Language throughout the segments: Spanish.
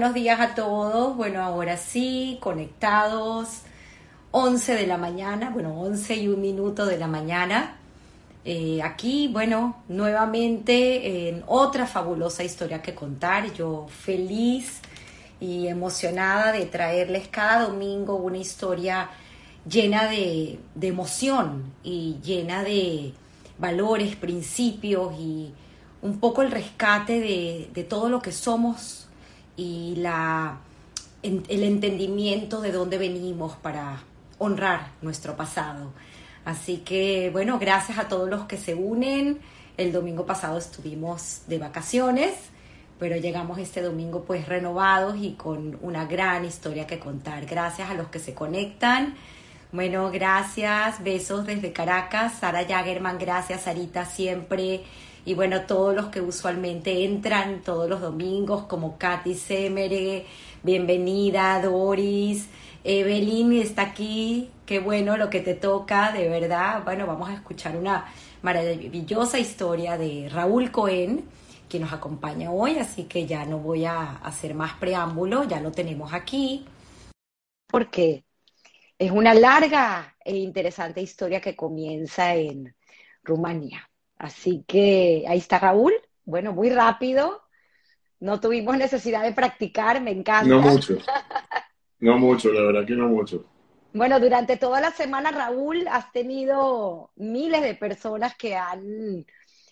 Buenos días a todos. Bueno, ahora sí, conectados. 11 de la mañana, bueno, 11 y un minuto de la mañana. Eh, aquí, bueno, nuevamente en otra fabulosa historia que contar. Yo feliz y emocionada de traerles cada domingo una historia llena de, emoción y llena de valores, principios y un poco el rescate de todo lo que somos y la, el entendimiento de dónde venimos para honrar nuestro pasado. Así que bueno, gracias a todos los que se unen. El domingo pasado estuvimos de vacaciones, pero llegamos este domingo pues renovados y con una gran historia que contar. Gracias a los que se conectan. Bueno, gracias, besos desde Caracas. Sara Jagerman, gracias, Sarita, siempre y bueno, todos los que usualmente entran todos los domingos, como Katy Semere, bienvenida, Doris, Evelyn está aquí, qué bueno lo que te toca, de verdad. Bueno, vamos a escuchar una maravillosa historia de Raúl Cohen, que nos acompaña hoy, así que ya no voy a hacer más preámbulo, ya lo tenemos aquí. Porque es una larga e interesante historia que comienza en Rumanía. Así que ahí está Raúl. Bueno, muy rápido. No tuvimos necesidad de practicar, me encanta. No mucho. No mucho, la verdad que no mucho. Bueno, durante toda la semana, Raúl, has tenido miles de personas que han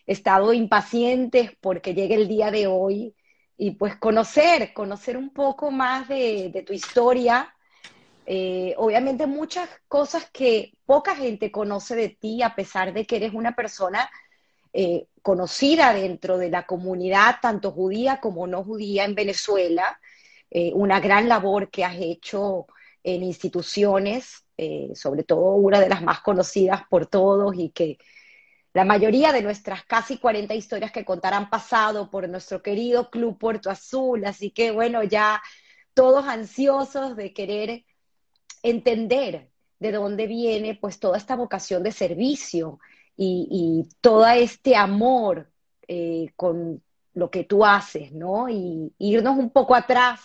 estado impacientes porque llegue el día de hoy y pues conocer, conocer un poco más de, tu historia. Eh, obviamente muchas cosas que poca gente conoce de ti, a pesar de que eres una persona eh, conocida dentro de la comunidad, tanto judía como no judía en Venezuela, eh, una gran labor que has hecho en instituciones, eh, sobre todo una de las más conocidas por todos y que la mayoría de nuestras casi 40 historias que contar han pasado por nuestro querido Club Puerto Azul, así que bueno, ya todos ansiosos de querer entender de dónde viene pues toda esta vocación de servicio y, todo este amor eh, con lo que tú haces, ¿no? Y, irnos un poco atrás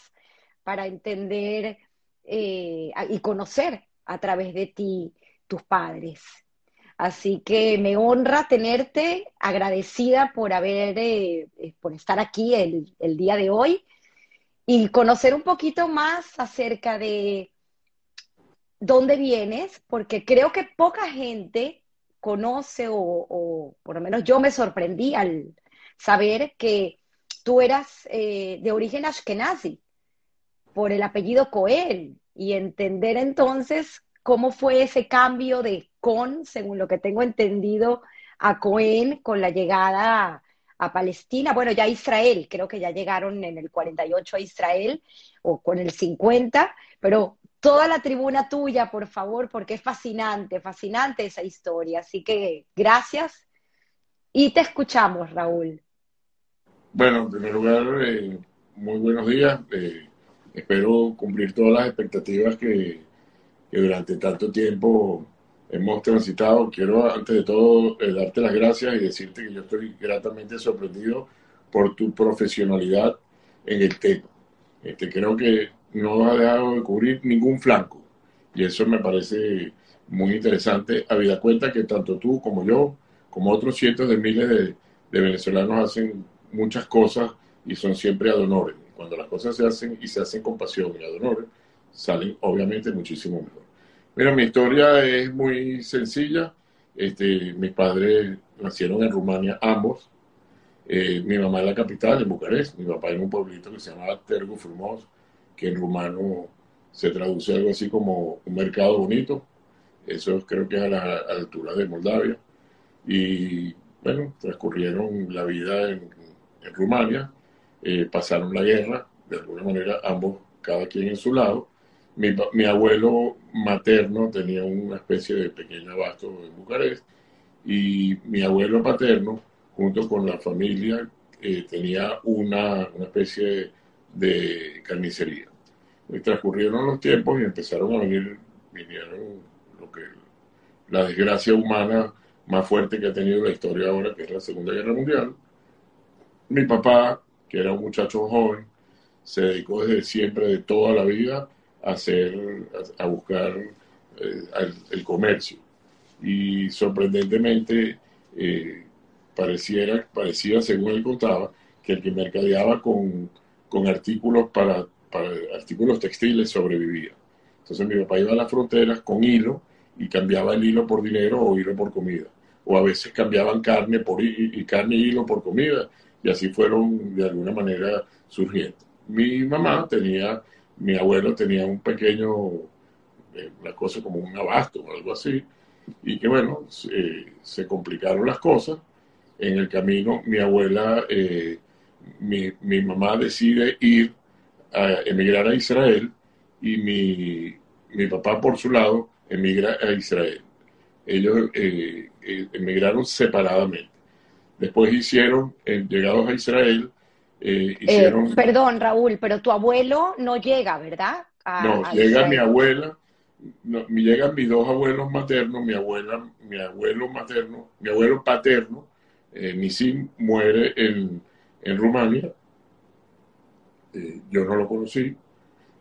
para entender eh, y conocer a través de ti tus padres. Así que me honra tenerte, agradecida por haber, eh, por estar aquí el día de hoy y conocer un poquito más acerca de dónde vienes, porque creo que poca gente conoce o, por lo menos yo me sorprendí al saber que tú eras eh, de origen ashkenazi por el apellido Cohen y entender entonces cómo fue ese cambio de con, según lo que tengo entendido, a Cohen con la llegada a, a Palestina, bueno, ya a Israel, creo que ya llegaron en el 48 a Israel o con el 50, pero toda la tribuna tuya, por favor, porque es fascinante, fascinante esa historia. Así que gracias y te escuchamos, Raúl. Bueno, en primer lugar, eh, muy buenos días. Eh, espero cumplir todas las expectativas que, durante tanto tiempo hemos transitado. Quiero, antes de todo, eh, darte las gracias y decirte que yo estoy gratamente sorprendido por tu profesionalidad en el tema. Este, creo que no ha dejado de cubrir ningún flanco. Y eso me parece muy interesante, habida cuenta que tanto tú como yo, como otros cientos de miles de, venezolanos hacen muchas cosas y son siempre ad honorem. Cuando las cosas se hacen y se hacen con pasión y ad honorem, salen obviamente muchísimo mejor. Mira, mi historia es muy sencilla. Este, mis padres nacieron en Rumania, ambos. Eh, mi mamá en la capital, en Bucarest, mi papá en un pueblito que se llamaba Tergo Frumos, que en rumano se traduce algo así como un mercado bonito. Eso creo que es a la, altura de Moldavia. Y bueno, transcurrieron la vida en, Rumania, eh, pasaron la guerra, de alguna manera ambos, cada quien en su lado. Mi, mi, abuelo materno tenía una especie de pequeño abasto en Bucarest y mi abuelo paterno, junto con la familia, eh, tenía una, una especie de de carnicería. Y transcurrieron los tiempos y empezaron a venir, vinieron lo que la desgracia humana más fuerte que ha tenido la historia ahora, que es la Segunda Guerra Mundial. Mi papá, que era un muchacho joven, se dedicó desde siempre, de toda la vida, a, hacer, a, buscar eh, el, comercio. Y sorprendentemente, eh, pareciera, parecía, según él contaba, que el que mercadeaba con, con artículos para, para artículos textiles sobrevivía. Entonces mi papá iba a las fronteras con hilo y cambiaba el hilo por dinero o hilo por comida. O a veces cambiaban carne por y carne y hilo por comida. Y así fueron de alguna manera surgiendo. Mi mamá tenía, mi abuelo tenía un pequeño, eh, una cosa como un abasto o algo así. Y que bueno, se complicaron las cosas. En el camino mi abuela, eh, mi, mi mamá decide ir a emigrar a Israel y mi, mi papá por su lado emigra a Israel. Ellos eh, eh, emigraron separadamente. Después hicieron, eh, llegados a Israel, hicieron... perdón, Raúl, pero tu abuelo no llega, ¿verdad? no, llega mi abuela, no, llegan mis dos abuelos maternos, mi abuela, mi abuelo materno, mi abuelo paterno, Nisim muere en, en Rumania, yo no lo conocí,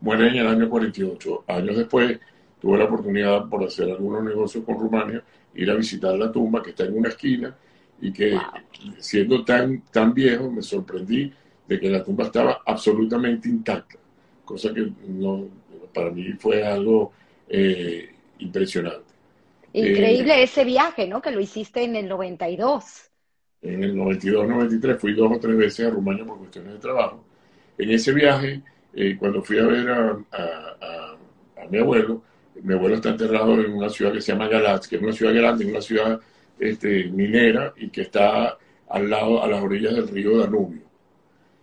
muere en el año 48. Años después tuve la oportunidad por hacer algunos negocios con Rumania, ir a visitar la tumba que está en una esquina y que siendo tan, tan viejo me sorprendí de que la tumba estaba absolutamente intacta, cosa que no, para mí fue algo eh, impresionante. Increíble eh, ese viaje, ¿no? Que lo hiciste en el 92. En el 92-93 fui dos o tres veces a Rumania por cuestiones de trabajo. En ese viaje eh, cuando fui a ver a, mi abuelo, mi abuelo está enterrado en una ciudad que se llama Galatz, que es una ciudad grande, una ciudad este, minera y que está al lado, a las orillas del río Danubio.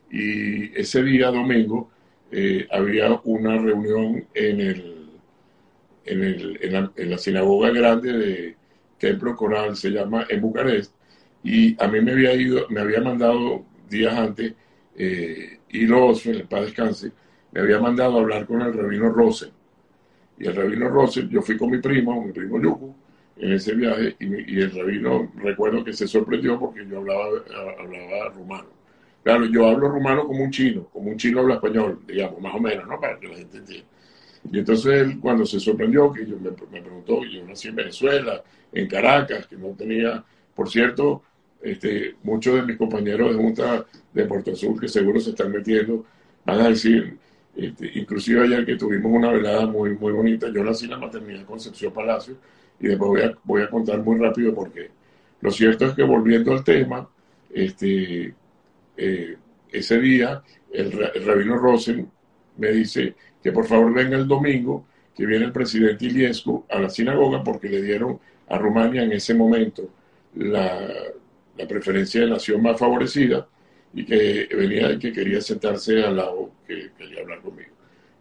Y ese día, domingo, eh, había una reunión en, el, en, el, en, la, sinagoga grande de Templo Coral, se llama, en Bucarest, y a mí me había ido, me había mandado días antes eh, y los, el paz descanse, me había mandado a hablar con el rabino Rosen. Y el rabino Rosen, yo fui con mi primo, mi primo Yuku, en ese viaje, y, el rabino, recuerdo que se sorprendió porque yo hablaba, hablaba rumano. Claro, yo hablo rumano como un chino, como un chino habla español, digamos, más o menos, ¿no? Para que la gente entienda. Y entonces él, cuando se sorprendió, que yo me preguntó, yo nací en Venezuela, en Caracas, que no tenía, por cierto, este, muchos de mis compañeros de Junta de Puerto Azul que seguro se están metiendo van a decir, este, inclusive ayer que tuvimos una velada muy, muy bonita, yo nací en la maternidad Concepción Palacio y después voy a, contar muy rápido por qué. Lo cierto es que volviendo al tema, este, eh, ese día el, rabino Rosen me dice que por favor venga el domingo, que viene el presidente Iliescu a la sinagoga porque le dieron a Rumania en ese momento la, la preferencia de nación más favorecida y que venía y que quería sentarse al lado, que quería hablar conmigo.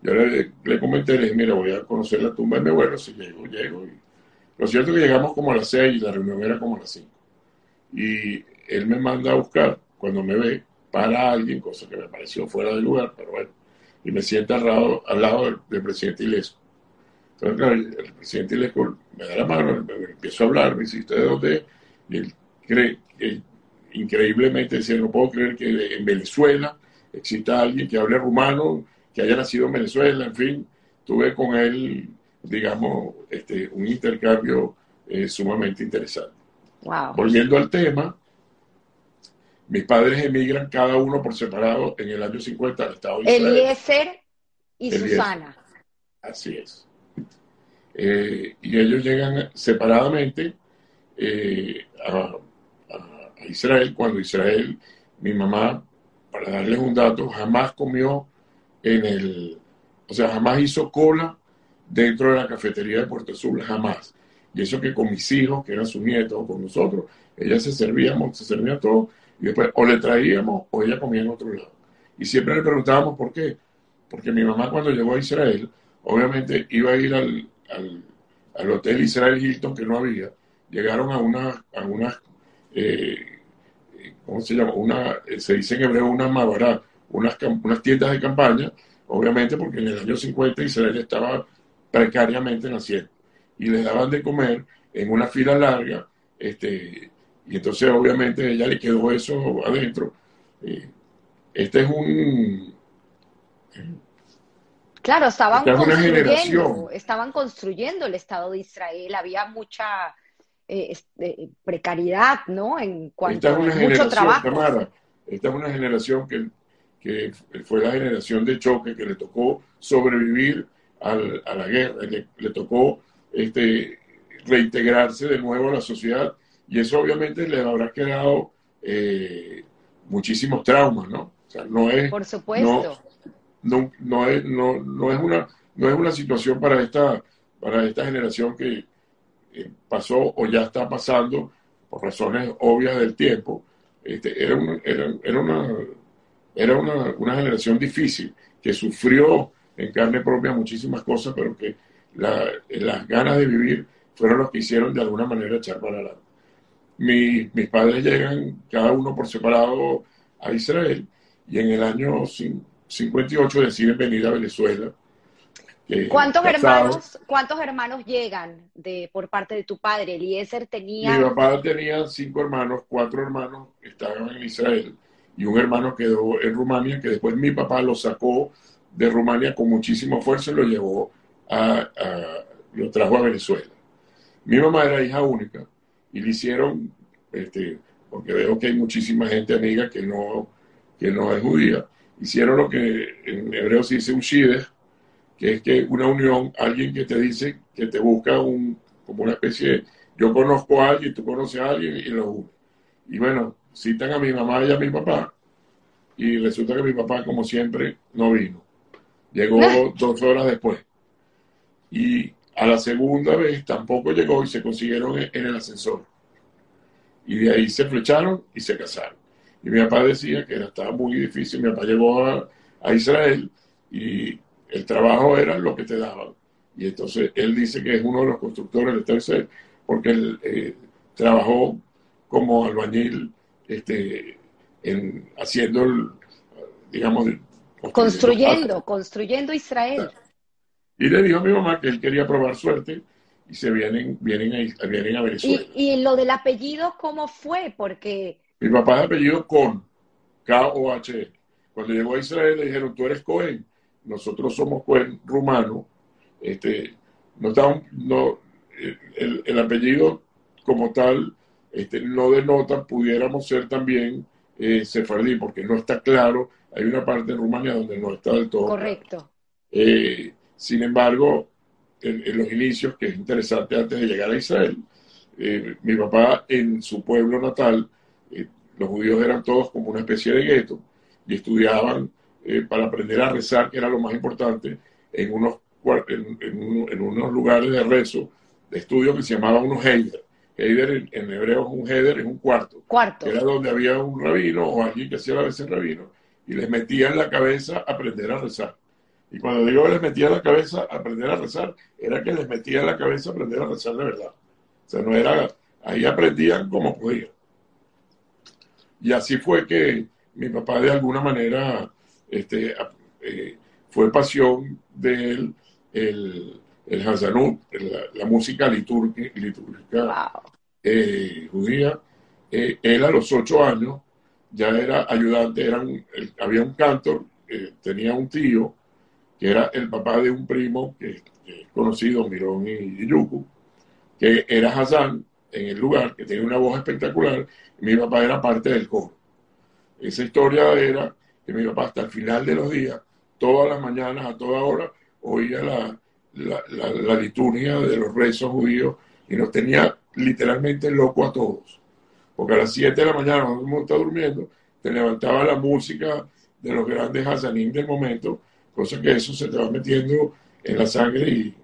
Yo le, le comenté, le dije, mira, voy a conocer la tumba de mi abuelo, si llego, llego. Y, lo cierto es que llegamos como a las seis y la reunión era como a las cinco. Y él me manda a buscar, cuando me ve, para alguien, cosa que me pareció fuera de lugar, pero bueno, y me sienta al lado, al lado del, presidente Ilesco. Entonces, claro, el, presidente Ilesco me da la mano, me, empiezo a hablar, me dice, ¿usted de dónde Y él cree, increíblemente decía, no puedo creer que en Venezuela exista alguien que hable rumano, que haya nacido en Venezuela, en fin, tuve con él, digamos, este, un intercambio eh, sumamente interesante. Volviendo al tema, mis padres emigran cada uno por separado en el año 50 al Estado de Israel. Eliezer y Susana. Así es. Eh, y ellos llegan separadamente eh, a a Israel, cuando Israel, mi mamá, para darles un dato, jamás comió en el, o sea, jamás hizo cola dentro de la cafetería de Puerto Azul, jamás. Y eso que con mis hijos, que eran sus nietos, o con nosotros, ella se servíamos, se servía todo, y después o le traíamos o ella comía en otro lado. Y siempre le preguntábamos por qué. Porque mi mamá cuando llegó a Israel, obviamente iba a ir al, al, hotel Israel Hilton, que no había. Llegaron a, una, a unas eh, ¿cómo se llama? Una, eh, se dice en hebreo una mabará, unas, unas tiendas de campaña, obviamente porque en el año 50 Israel estaba precariamente naciendo y le daban de comer en una fila larga, este, y entonces obviamente ella le quedó eso adentro. Eh, este es un, Claro, estaban construyendo, estaban construyendo el Estado de Israel, había mucha eh, este, precariedad, ¿no? En cuanto a mucho trabajo. esta es una generación que, que, fue la generación de choque que le tocó sobrevivir a la guerra, le, tocó este, reintegrarse de nuevo a la sociedad y eso obviamente le habrá quedado eh, muchísimos traumas, ¿no? O sea, no es... Por supuesto no, no, es, no, no, es una, no es una situación para esta, para esta generación que eh, pasó o ya está pasando por razones obvias del tiempo. Este, era, era, era, una, era una, una, generación difícil que sufrió en carne propia muchísimas cosas, pero que las ganas de vivir fueron los que hicieron de alguna manera echar para adelante. mis padres llegan cada uno por separado a Israel y en el año 58 deciden venir a Venezuela. ¿Cuántos hermanos, ¿Cuántos hermanos llegan de, por parte de tu padre? Eliezer tenía... Mi papá tenía cinco hermanos, cuatro hermanos estaban en Israel y un hermano quedó en Rumania, que después mi papá lo sacó de Rumania con muchísimo esfuerzo y lo llevó a, lo trajo a Venezuela. Mi mamá era hija única y le hicieron, este, porque veo que hay muchísima gente amiga que no, que no es judía, hicieron lo que en hebreo se dice un que es que una unión, alguien que te dice que te busca un, como una especie de, yo conozco a alguien, tú conoces a alguien y lo une. Y bueno, citan a mi mamá y a mi papá, y resulta que mi papá, como siempre, no vino. Llegó dos horas después. Y a la segunda vez tampoco llegó y se consiguieron en el ascensor. Y de ahí se flecharon y se casaron. Y mi papá decía que era, estaba muy difícil. Mi papá llegó a, Israel y el trabajo era lo que te daban. Y entonces él dice que es uno de los constructores de tercer porque él eh, trabajó como albañil este, en, haciendo, digamos, construyendo, construyendo Israel. Y le dijo a mi mamá que él quería probar suerte y se vienen, vienen, a, vienen a Venezuela. ¿Y, ¿Y lo del apellido cómo fue? Porque mi papá es apellido Con, K-O-H. Cuando llegó a Israel le dijeron, tú eres Cohen, nosotros somos Cohen rumano. Este, no, no el, el, apellido como tal este, no denota, pudiéramos ser también eh, sefardí, porque no está claro. Hay una parte de Rumania donde no está del todo. Correcto. Eh, sin embargo, en, los inicios, que es interesante antes de llegar a Israel, eh, mi papá en su pueblo natal los judíos eran todos como una especie de gueto y estudiaban eh, para aprender a rezar, que era lo más importante, en unos, en, unos lugares de rezo, de estudio que se llamaban unos heider. Heider en, hebreo es un heider, es un cuarto. Cuarto. era donde había un rabino o alguien que hacía a veces rabino y les metía en la cabeza aprender a rezar. Y cuando digo les metía en la cabeza aprender a rezar, era que les metía en la cabeza aprender a rezar de verdad. O sea, no era, ahí aprendían como podían. Y así fue que mi papá de alguna manera este, eh, fue pasión de él el, el Hazanut, la, música litúrgica, eh, judía. Eh, él a los ocho años ya era ayudante, era había un cantor, tenía un tío que era el papá de un primo que, es conocido, Mirón y, Yuku, que era Hazán en el lugar, que tenía una voz espectacular, mi papá era parte del coro. Esa historia era que mi papá hasta el final de los días, todas las mañanas, a toda hora, oía la, la, liturgia de los rezos judíos y nos tenía literalmente loco a todos. Porque a las 7 de la mañana, cuando uno está durmiendo, te levantaba la música de los grandes Hazanim del momento, cosa que eso se te va metiendo en la sangre y...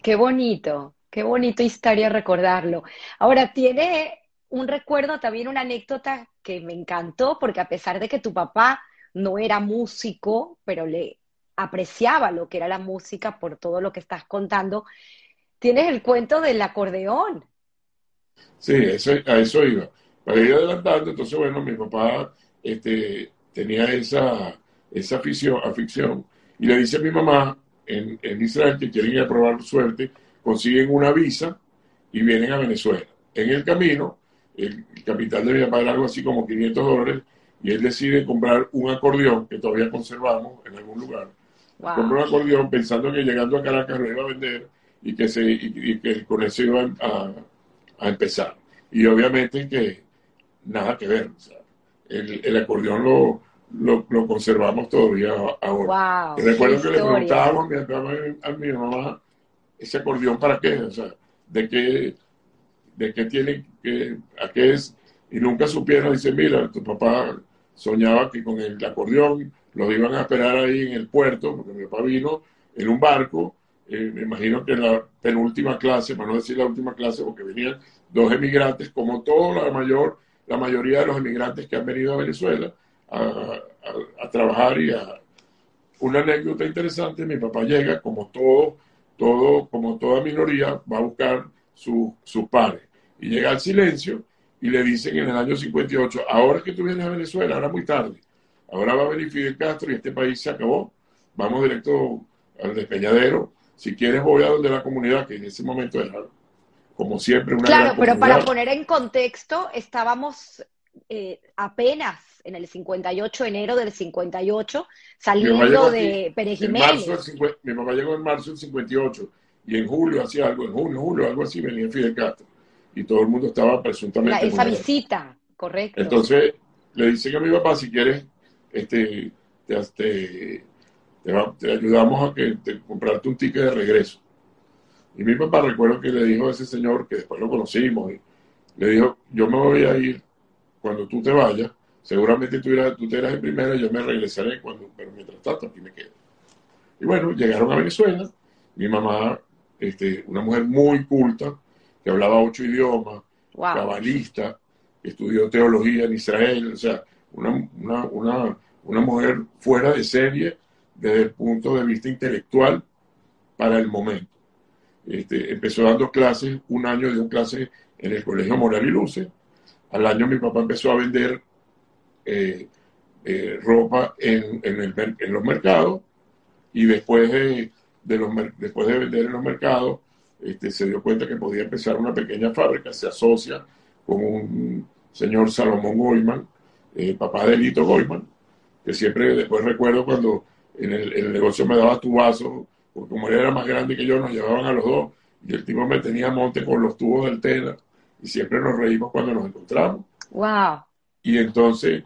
Qué bonito, qué bonito historia recordarlo. Ahora, tiene un recuerdo, también una anécdota que me encantó, porque a pesar de que tu papá no era músico, pero le apreciaba lo que era la música por todo lo que estás contando, tienes el cuento del acordeón. Sí, eso, a eso iba. Para ir adelantando, entonces, bueno, mi papá este, tenía esa, esa afición, y le dice a mi mamá en, Israel que quieren ir a probar suerte, consiguen una visa y vienen a Venezuela. En el camino el capital de mi papá algo así como 500 dólares y él decide comprar un acordeón que todavía conservamos en algún lugar. Compró un acordeón pensando que llegando a Caracas lo iba a vender y que, se, y, que con eso iba a, a, empezar. Y obviamente que nada que ver. el, el, acordeón lo, lo, conservamos todavía ahora. recuerdo que le preguntábamos a mi, mamá, ¿ese acordeón para qué? O sea, ¿de qué, de qué tiene, que, a qué es? Y nunca supieron, dice, mira, tu papá soñaba que con el acordeón los iban a esperar ahí en el puerto, porque mi papá vino en un barco, eh, me imagino que en la penúltima clase, para no decir la última clase, porque venían dos emigrantes, como toda la mayor, la mayoría de los emigrantes que han venido a Venezuela a, trabajar y a... Una anécdota interesante, mi papá llega, como todo, todo, como toda minoría, va a buscar sus pares. Y llega al silencio y le dicen en el año 58, ahora que tú vienes a Venezuela, ahora muy tarde, Ahora va a venir Fidel Castro y este país se acabó. Vamos directo al despeñadero. Si quieres, voy a donde la comunidad, que en ese momento era, como siempre, una Claro, pero para poner en contexto, estábamos eh, apenas en el 58, enero del 58, saliendo de Pérez Jiménez. mi mamá llegó en marzo del 58 y en julio hacía algo, en junio, julio, algo así, venía Fidel Castro. Y todo el mundo estaba presuntamente. esa visita, correcto. Entonces le dicen a mi papá, si quieres este, te, te, ayudamos a que te, comprarte un ticket de regreso. Y mi papá recuerdo que le dijo a ese señor, que después lo conocimos, le dijo, yo me voy a ir cuando tú te vayas, seguramente tú, irás, tú te irás en primera y yo me regresaré cuando, pero mientras tanto aquí me quedo. Y bueno, llegaron a Venezuela, mi mamá, este, una mujer muy culta, que hablaba ocho idiomas, cabalista, estudió teología en Israel, o sea, una, una, una, mujer fuera de serie desde el punto de vista intelectual para el momento. Este, empezó dando clases, un año dio clases en el Colegio Moral y Luce. Al año mi papá empezó a vender eh, eh, ropa en, en, los mercados y después de, los, después de vender en los mercados este, se dio cuenta que podía empezar una pequeña fábrica, se asocia con un señor Salomón Goyman, eh, papá de Lito Goyman, que siempre después recuerdo cuando en el, negocio me daba tu vaso, porque como él era más grande que yo, nos llevaban a los dos, y el tipo me tenía monte con los tubos del tela, y siempre nos reímos cuando nos encontramos. ¡Wow! Y entonces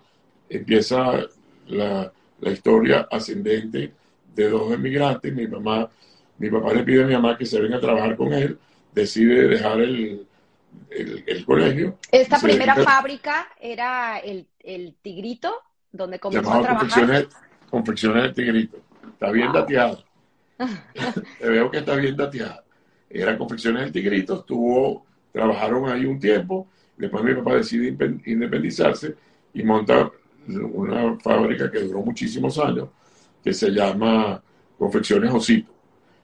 empieza la, la historia ascendente de dos emigrantes. Mi mamá, mi papá le pide a mi mamá que se venga a trabajar con él, decide dejar el, el, colegio. Esta primera fábrica era el, el, Tigrito, donde comenzó a trabajar. Confecciones, confecciones del Tigrito. Está bien dateado. Te veo que está bien dateada. Era confecciones del Tigrito, estuvo, trabajaron ahí un tiempo, después mi papá decide independizarse y monta una fábrica que duró muchísimos años, que se llama Confecciones Osito.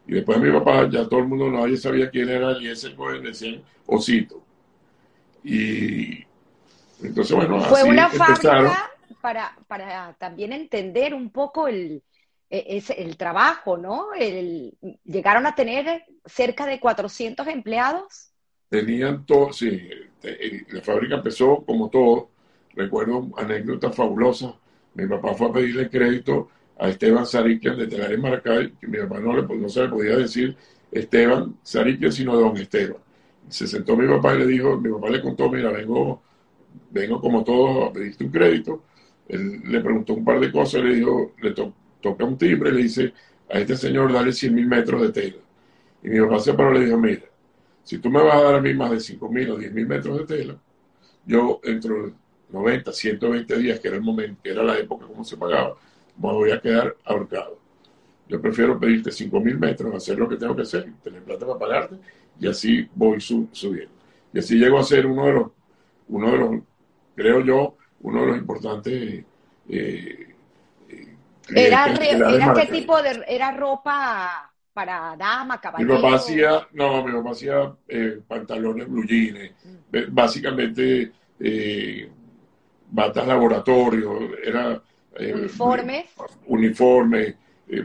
Y después mi papá, ya todo el mundo nadie sabía quién era ese Cohen, decían Osito. Y entonces, bueno, fue una fábrica para, para también entender un poco el, e, el trabajo, ¿no? El, llegaron a tener cerca de 400 empleados. Tenían todo, sí, la fábrica empezó como todo. Recuerdo anécdotas fabulosas. Mi papá fue a pedirle crédito a Esteban Sariquian de Telares Maracay, que mi papá no, le, no se le podía decir Esteban Sariquian, sino Don Esteban se sentó mi papá y le dijo, mi papá le contó, mira, vengo, vengo como todos a pedirte un crédito. Él le preguntó un par de cosas, le dijo, le toca un timbre, le dice, a este señor dale 100 mil metros de tela. Y mi papá se paró y le dijo, mira, si tú me vas a dar a mí más de 5 mil o 10 mil metros de tela, yo entre 90, 120 días, que era el momento, que era la época como se pagaba, voy a quedar ahorcado. Yo prefiero pedirte 5 mil metros, hacer lo que tengo que hacer, tener plata para pagarte y así voy subiendo. Y así llego a ser uno de los, uno de los, creo yo, uno de los importantes. Eh, eh, era, era qué tipo de, era ropa para dama, caballero. Mi papá hacía, no, mi papá hacía eh, pantalones blue jeans, mm. básicamente batas laboratorio, era uniformes, uniformes,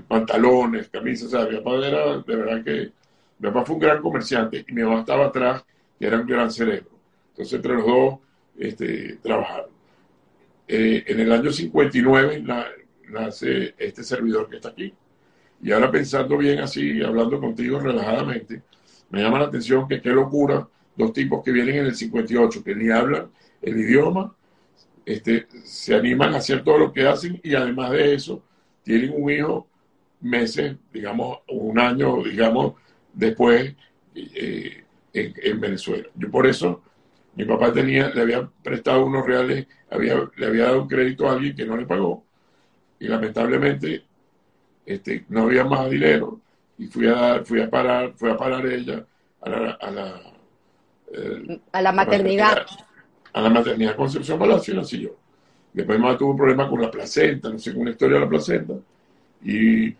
pantalones, camisas, o sea, mi papá era de verdad que mi papá fue un gran comerciante y mi mamá estaba atrás, que era un gran cerebro. Entonces, entre los dos, este, trabajaron. eh, en el año 59 nace este servidor que está aquí. Y ahora pensando bien así, hablando contigo relajadamente, me llama la atención que qué locura dos tipos que vienen en el 58, que ni hablan el idioma, este, se animan a hacer todo lo que hacen y además de eso tienen un hijo meses, digamos, un año, digamos, después eh, en, Venezuela. Yo por eso, mi papá tenía, le había prestado unos reales, había, le había dado un crédito a alguien que no le pagó y lamentablemente este, no había más dinero y fui a fui a parar, fui a parar ella a la, a la, a la maternidad. A la maternidad Concepción Palacio y nací yo. Después mamá tuvo un problema con la placenta, no sé, con una historia de la placenta. Y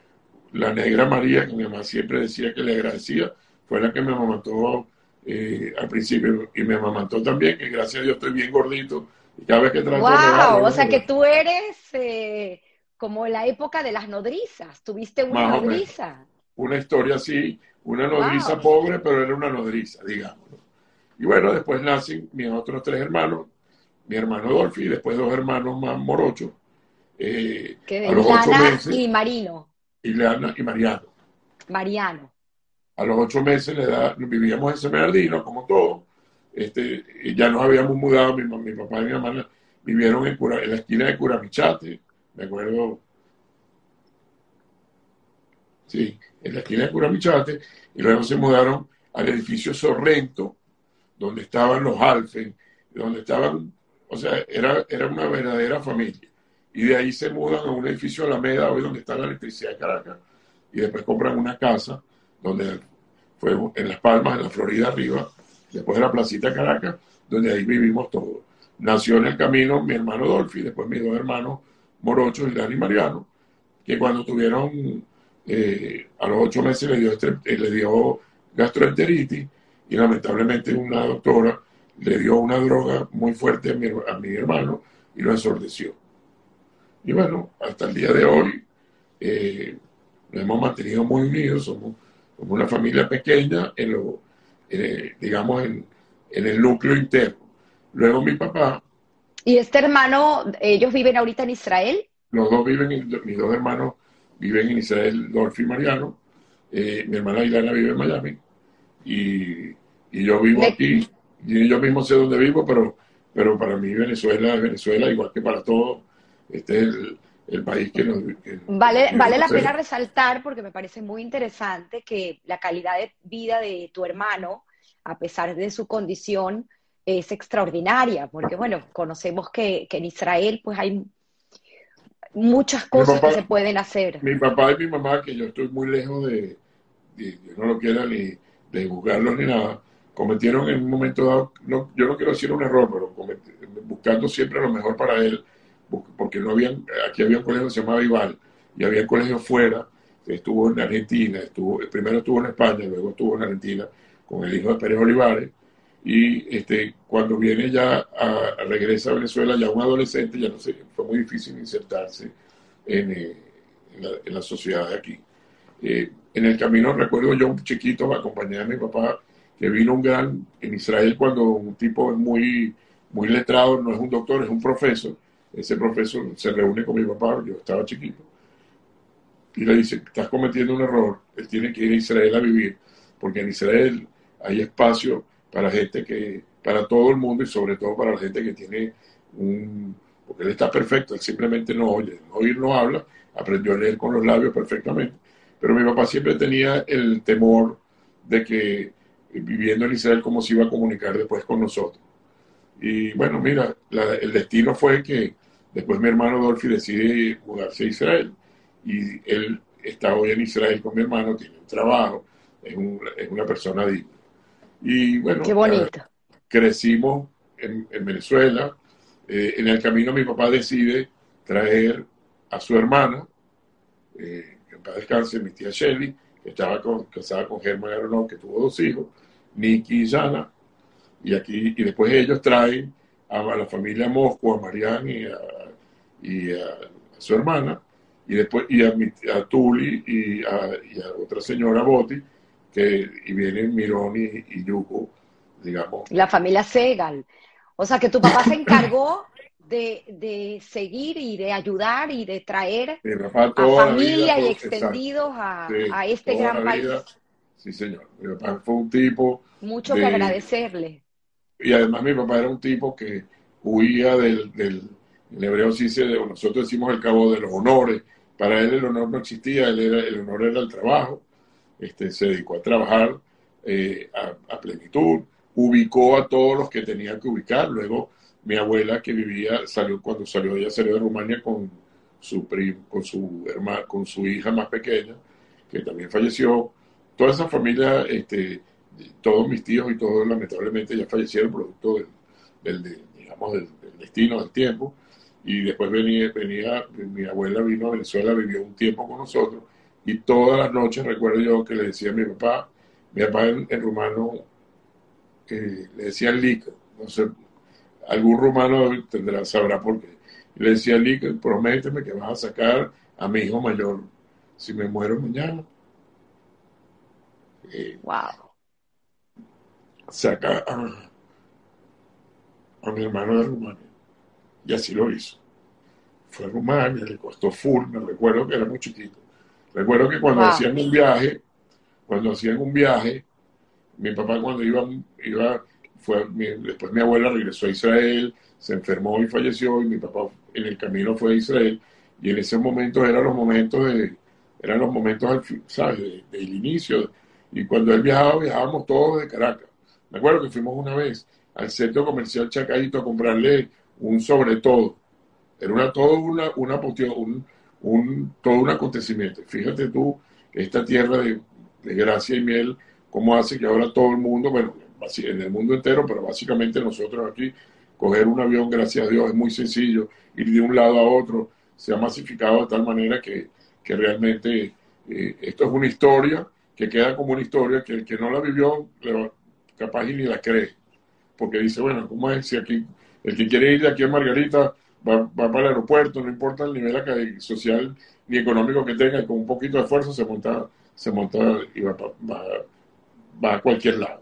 la negra María, que mi mamá siempre decía que le agradecía, fue la que me amamantó eh, al principio y me amamantó también, que gracias a Dios estoy bien gordito. Y cada vez que trato ¡Wow! o sea que tú eres eh, como la época de las nodrizas. ¿Tuviste una nodriza? Una historia así, una nodriza pobre, pero era una nodriza, digamos. Y bueno, después nacen mis otros tres hermanos, mi hermano Dolphy y después dos hermanos más morochos. Eh, a los ocho meses, y Marino. Y y Mariano. Mariano. A los ocho meses le da, vivíamos en San Bernardino, como todos. Este, ya nos habíamos mudado, mi, mi papá y mi mamá vivieron en, en la esquina de Curamichate, me acuerdo. Sí, en la esquina de Curamichate, y luego se mudaron al edificio Sorrento, donde estaban los Alfen, donde estaban, o sea, era, era una verdadera familia. Y de ahí se mudan a un edificio Alameda, hoy donde está la electricidad de Caracas, y después compran una casa donde fue en Las Palmas, en la Florida arriba, después de la placita de Caracas, donde ahí vivimos todos. Nació en el camino mi hermano Dolphy, después mis dos hermanos Morocho y Dani Mariano, que cuando tuvieron, eh, a los ocho meses le dio, eh, le dio gastroenteritis y lamentablemente una doctora le dio una droga muy fuerte a mi, a mi hermano y lo ensordeció. Y bueno, hasta el día de hoy eh, nos hemos mantenido muy unidos, somos, una familia pequeña, en lo, digamos, en, en el núcleo interno. Luego mi papá ¿Y este hermano, ellos viven ahorita en Israel? Los dos viven, mis dos hermanos viven en Israel, Dolphy y Mariano. Eh, mi hermana Ilana vive en Miami. Y, yo vivo aquí. Y yo mismo sé dónde vivo, pero, pero para mí Venezuela es Venezuela, igual que para todos. Este es el, país que nos... vale vale la pena resaltar, porque me parece muy interesante, que la calidad de vida de tu hermano, a pesar de su condición, es extraordinaria, porque bueno, conocemos que, en Israel pues hay muchas cosas que se pueden hacer. Mi papá y mi mamá, que yo estoy muy lejos de, no lo quiera ni de juzgarlos ni nada, cometieron en un momento dado, no, yo no quiero decir un error, pero buscando siempre lo mejor para él, porque no habían, aquí había un colegio que se llamaba Ival, y había un colegio fuera, estuvo en Argentina, estuvo, primero estuvo en España, luego estuvo en Argentina con el hijo de Pérez Olivares, y este, cuando viene ya a, regresa a Venezuela, ya un adolescente, ya no sé, fue muy difícil insertarse en, eh, la, sociedad de aquí. Eh, en el camino recuerdo yo un chiquito, acompañé a mi papá, que vino un gran, en Israel cuando un tipo muy, muy letrado, no es un doctor, es un profesor, ese profesor se reúne con mi papá, yo estaba chiquito, y le dice, estás cometiendo un error, él tiene que ir a Israel a vivir, porque en Israel hay espacio para gente que, para todo el mundo y sobre todo para la gente que tiene un, porque él está perfecto, él simplemente no oye, no oír no habla, aprendió a leer con los labios perfectamente, pero mi papá siempre tenía el temor de que viviendo en Israel cómo se iba a comunicar después con nosotros. Y bueno, mira, el destino fue que después mi hermano Dolphy decide mudarse a Israel y él está hoy en Israel con mi hermano, tiene un trabajo, es, es una persona digna. Y bueno, crecimos en, Venezuela. Eh, en el camino mi papá decide traer a su hermana, eh, que en paz descanse, mi tía Shelly, estaba casada con Germán Aronón, que tuvo dos hijos, Nicky y Yana, y aquí, y después ellos traen a, la familia Mosco, a Marianne y a, su hermana, y después y a, Tuli y a, y otra señora Botti, que, y vienen Mironi y, Yuko, digamos. La familia Segal. O sea, que tu papá se encargó de, seguir y de ayudar y de traer a familia y extendidos a, este gran país. Sí, señor. Mi papá fue un tipo... Mucho que agradecerle. Y además mi papá era un tipo que huía del, del en hebreo sí se, nosotros decimos el cabo de los honores. Para él el honor no existía, él era, el honor era el trabajo. Este, se dedicó a trabajar eh, a, plenitud, ubicó a todos los que tenía que ubicar. Luego mi abuela que vivía, salió cuando salió, ella salió de Rumania con su con su hermana, con su hija más pequeña, que también falleció. Toda esa familia, este, todos mis tíos y todos lamentablemente ya fallecieron producto del, digamos, del, destino, del tiempo. Y después venía, venía, mi abuela vino a Venezuela, vivió un tiempo con nosotros y todas las noches recuerdo yo que le decía a mi papá, mi papá en, rumano le decía Lica, no sé, algún rumano tendrá, sabrá por qué. le decía Lica, prométeme que vas a sacar a mi hijo mayor si me muero mañana. wow. Saca a, a mi hermano de Rumania. Y así lo hizo. Fue a Rumania, le costó full, me recuerdo que era muy chiquito. Recuerdo que cuando hacían un viaje, cuando hacían un viaje, mi papá cuando iba, iba después mi abuela regresó a Israel, se enfermó y falleció, y mi papá en el camino fue a Israel, y en ese momento eran los momentos de, eran los momentos, ¿sabes?, del inicio, y cuando él viajaba, viajábamos todos de Caracas. Me acuerdo que fuimos una vez al centro comercial Chacayito a comprarle un sobre todo. Era una, todo una, una un, un, todo un acontecimiento. Fíjate tú, esta tierra de, gracia y miel, cómo hace que ahora todo el mundo, bueno, en el mundo entero, pero básicamente nosotros aquí, coger un avión, gracias a Dios, es muy sencillo, ir de un lado a otro, se ha masificado de tal manera que, que realmente eh, esto es una historia que queda como una historia que el que no la vivió, capaz y ni la cree, porque dice, bueno, ¿cómo es si aquí, el que quiere ir de aquí a Margarita va, para el aeropuerto, no importa el nivel social ni económico que tenga, con un poquito de esfuerzo se monta, se monta y va, va, a cualquier lado.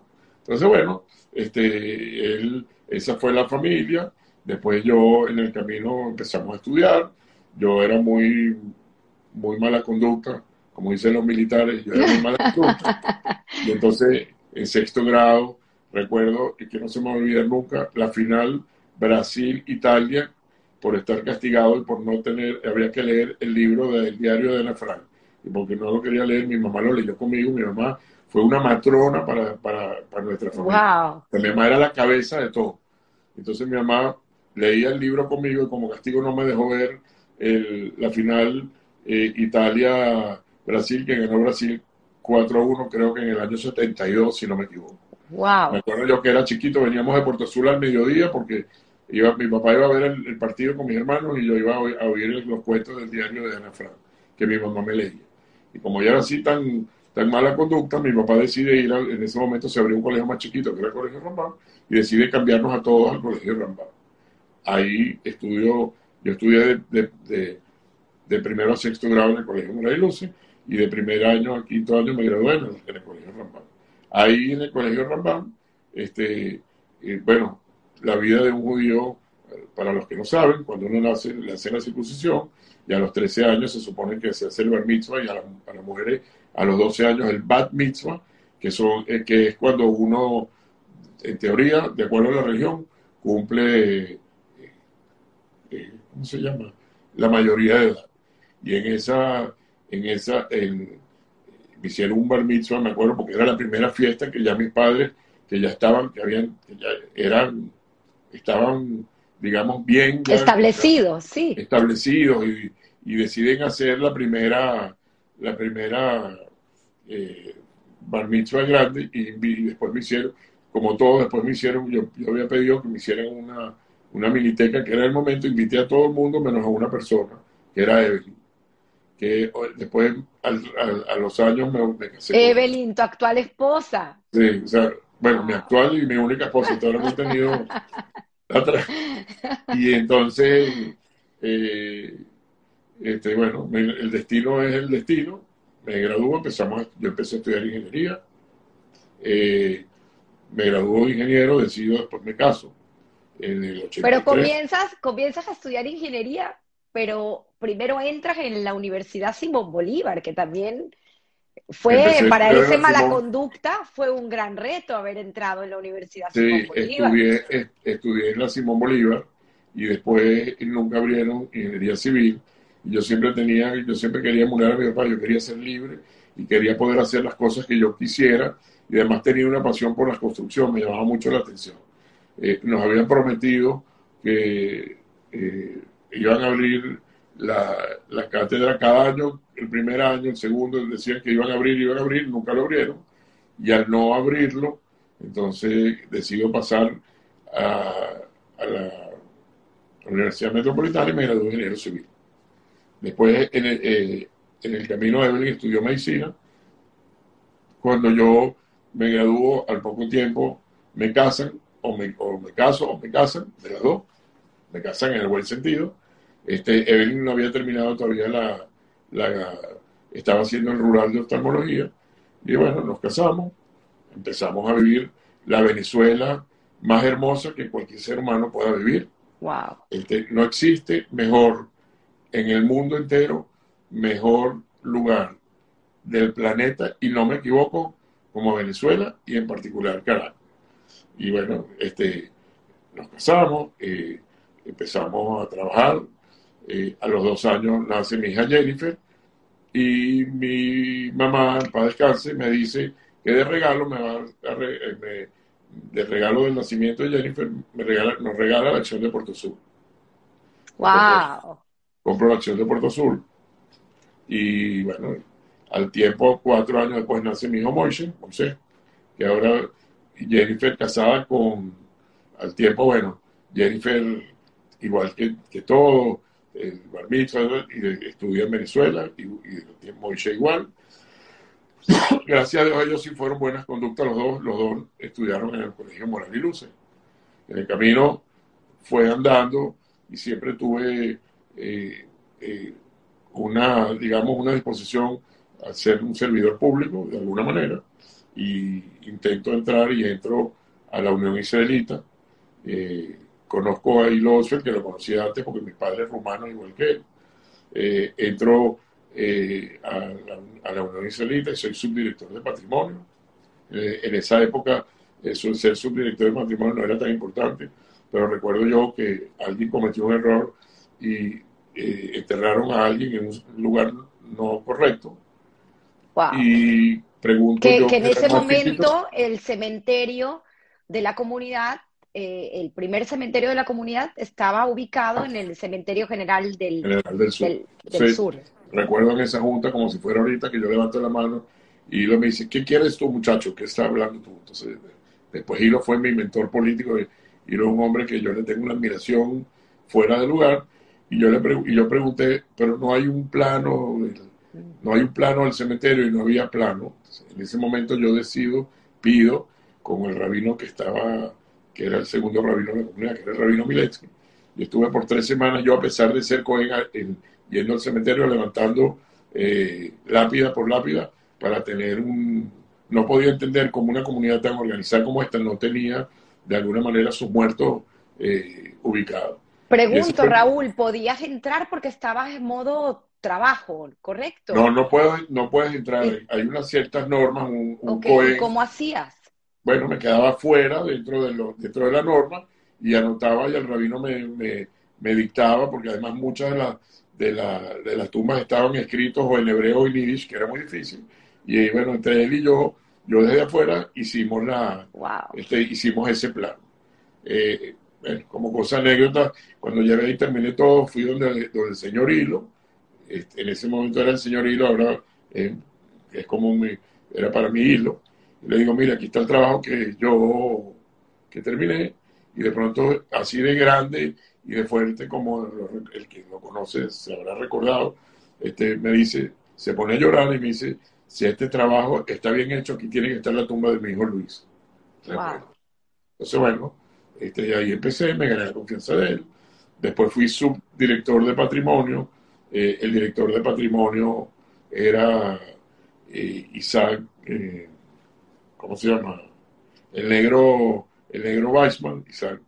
Entonces, bueno, este, él, esa fue la familia. Después yo en el camino empezamos a estudiar. Yo era muy, muy mala conducta, como dicen los militares, yo era muy mala conducta. Y entonces, en sexto grado, recuerdo, y que no se me va a olvidar nunca, la final Brasil-Italia, por estar castigado y por no tener, habría que leer el libro del diario de Ana Frank. Y porque no lo quería leer, mi mamá lo leyó conmigo, mi mamá fue una matrona para, para, para nuestra familia. Mi mamá era la cabeza de todo. Entonces mi mamá leía el libro conmigo y como castigo no me dejó ver el, la final eh, Italia-Brasil, que ganó Brasil 4-1, creo que en el año 72, si no me equivoco. Wow. Me acuerdo yo que era chiquito, veníamos de Puerto Azul al mediodía porque Iba, mi papá iba a ver el, partido con mis hermanos y yo iba a oír, los cuentos del diario de Ana Frank, que mi mamá me leía. Y como ya era así tan, tan mala conducta, mi papá decide ir, en ese momento se abrió un colegio más chiquito, que era el Colegio Rambam, y decide cambiarnos a todos al Colegio Rambam. Ahí estudió, yo estudié de, de, primero a sexto grado en el Colegio Moray Luce, y de primer año a quinto año me gradué en el, Colegio Rambam. Ahí en el Colegio Rambam, este, eh, bueno, la vida de un judío, para los que no saben, cuando uno nace, le hace la circuncisión y a los 13 años se supone que se hace el bar mitzvah y a, las mujeres a los 12 años el bat mitzvah, que, son, eh, que es cuando uno, en teoría, de acuerdo a la religión, cumple, eh, eh, ¿cómo se llama? La mayoría de edad. Y en esa, en esa, en, me hicieron un bar mitzvah, me acuerdo, porque era la primera fiesta que ya mis padres, que ya estaban, que habían, que ya eran estaban, digamos, bien establecidos, sí. Establecidos y, deciden hacer la primera, la primera eh, bar mitzvah grande y, después me hicieron, como todos, después me hicieron, yo, yo había pedido que me hicieran una, una miniteca, que era el momento, invité a todo el mundo menos a una persona, que era Evelyn que después a los años me, casé. Evelyn, tu actual esposa. Sí, o sea, bueno, mi actual y mi única esposa, todavía no he tenido. Y entonces, eh, este, bueno, el destino es el destino. Me graduó, empezamos, yo empecé a estudiar ingeniería. Eh, me graduó de ingeniero, decido después me caso. en el 83. Pero comienzas, comienzas a estudiar ingeniería, pero primero entras en la Universidad Simón Bolívar, que también fue, Empecé para ese mala Simón- conducta, fue un gran reto haber entrado en la Universidad Sí, Simón Bolívar. estudié, est- estudié en la Simón Bolívar y después nunca abrieron ingeniería civil. Yo siempre tenía, yo siempre quería emular a mi papá, yo quería ser libre y quería poder hacer las cosas que yo quisiera y además tenía una pasión por la construcción, me llamaba mucho la atención. Eh, nos habían prometido que eh, iban a abrir la, la cátedra cada año, el primer año, el segundo, decían que iban a abrir, iban a abrir, nunca lo abrieron. Y al no abrirlo, entonces decido pasar a, a la Universidad Metropolitana y me gradué de ingeniero civil. Después, en el, eh, en el camino Evelyn estudió medicina. Cuando yo me gradúo, al poco tiempo me casan, o me, o me caso, o me casan, de las dos. Me casan en el buen sentido. Este, Evelyn no había terminado todavía la, la- estaba haciendo el rural de oftalmología. Y bueno, nos casamos, empezamos a vivir la Venezuela más hermosa que cualquier ser humano pueda vivir. Wow. Este, no existe mejor en el mundo entero, mejor lugar del planeta, y no me equivoco, como Venezuela y en particular Caracas. Y bueno, este, nos casamos, eh, empezamos a trabajar. eh, a los dos años nace mi hija Jennifer y mi mamá, para descanse, me dice que de regalo me va a eh, de regalo del nacimiento de Jennifer me regala, nos regala la acción de Puerto Sur. Wow. Compro la acción de Puerto Sur y bueno, al tiempo, cuatro años después nace mi hijo Moisés, Moisés, que ahora Jennifer casada con, al tiempo, bueno, Jennifer igual que, que todo, el bar mitzvah, y estudia en Venezuela y, y Moisés igual. Gracias a Dios ellos sí fueron buenas conductas los dos, los dos estudiaron en el Colegio Moral y Luce. En el camino fue andando y siempre tuve eh, eh, una, digamos, una disposición a ser un servidor público de alguna manera y intento entrar y entro a la Unión Israelita. Eh, conozco a Hilo Osfeld, que lo conocía antes porque mi padre es rumano igual que él. Eh, entro eh, a, la, a la Unión Israelita y soy subdirector de patrimonio. Eh, en esa época, eso, ser subdirector de patrimonio no era tan importante, pero recuerdo yo que alguien cometió un error y eh, enterraron a alguien en un lugar no correcto. Wow. Y pregunto Que, yo, que en ¿qué ese momento el cementerio de la comunidad, eh, el primer cementerio de la comunidad, estaba ubicado en el cementerio general del, General del Sur. del, del Sí. sur. Recuerdo en esa junta como si fuera ahorita que yo levanto la mano y Hilo me dice, ¿qué quieres tú muchacho? ¿Qué está hablando tú? Entonces, después Hilo fue mi mentor político y Hilo es un hombre que yo le tengo una admiración fuera de lugar y yo le y yo pregunté, pero no hay un plano, no hay un plano del cementerio y no había plano. En ese momento yo decido, pido con el rabino que estaba, que era el segundo rabino de la comunidad, que era el rabino Miletsky. Y estuve por tres semanas, yo a pesar de ser Cohen, en- yendo al cementerio levantando eh, lápida por lápida para tener un... No podía entender cómo una comunidad tan organizada como esta no tenía de alguna manera sus muertos eh, ubicados. Pregunto, fue- Raúl, ¿podías entrar porque estabas en modo trabajo, correcto? No, no puedes, no puedes entrar. Hay unas ciertas normas, un, un Ok, Cohen- ¿y ¿cómo hacías? bueno, me quedaba fuera dentro de, lo, dentro de la norma y anotaba y el rabino me, me, me dictaba, porque además muchas de, las de, la, de las tumbas estaban escritos o en hebreo o en yiddish, que era muy difícil. Y bueno, entre él y yo, yo desde afuera hicimos, la, Wow. este, hicimos ese plan. Eh, bueno, como cosa anécdota, cuando llegué y terminé todo, fui donde, donde el señor Hilo, este, en ese momento era el señor Hilo, ahora eh, es como mi, era para mi Hilo, y le digo, mira, aquí está el trabajo que yo que terminé, y de pronto así de grande y de fuerte como lo- el que lo conoce se habrá recordado, este, me dice, se pone a llorar y me dice, si este trabajo está bien hecho, aquí tiene que estar la tumba de mi hijo Luis. Wow. Entonces, bueno, este, ahí empecé, me gané la confianza de él. Después fui subdirector de patrimonio. Eh, el director de patrimonio era eh, Isaac, eh, ¿cómo se llama? El negro, el negro Weissman, Isaac,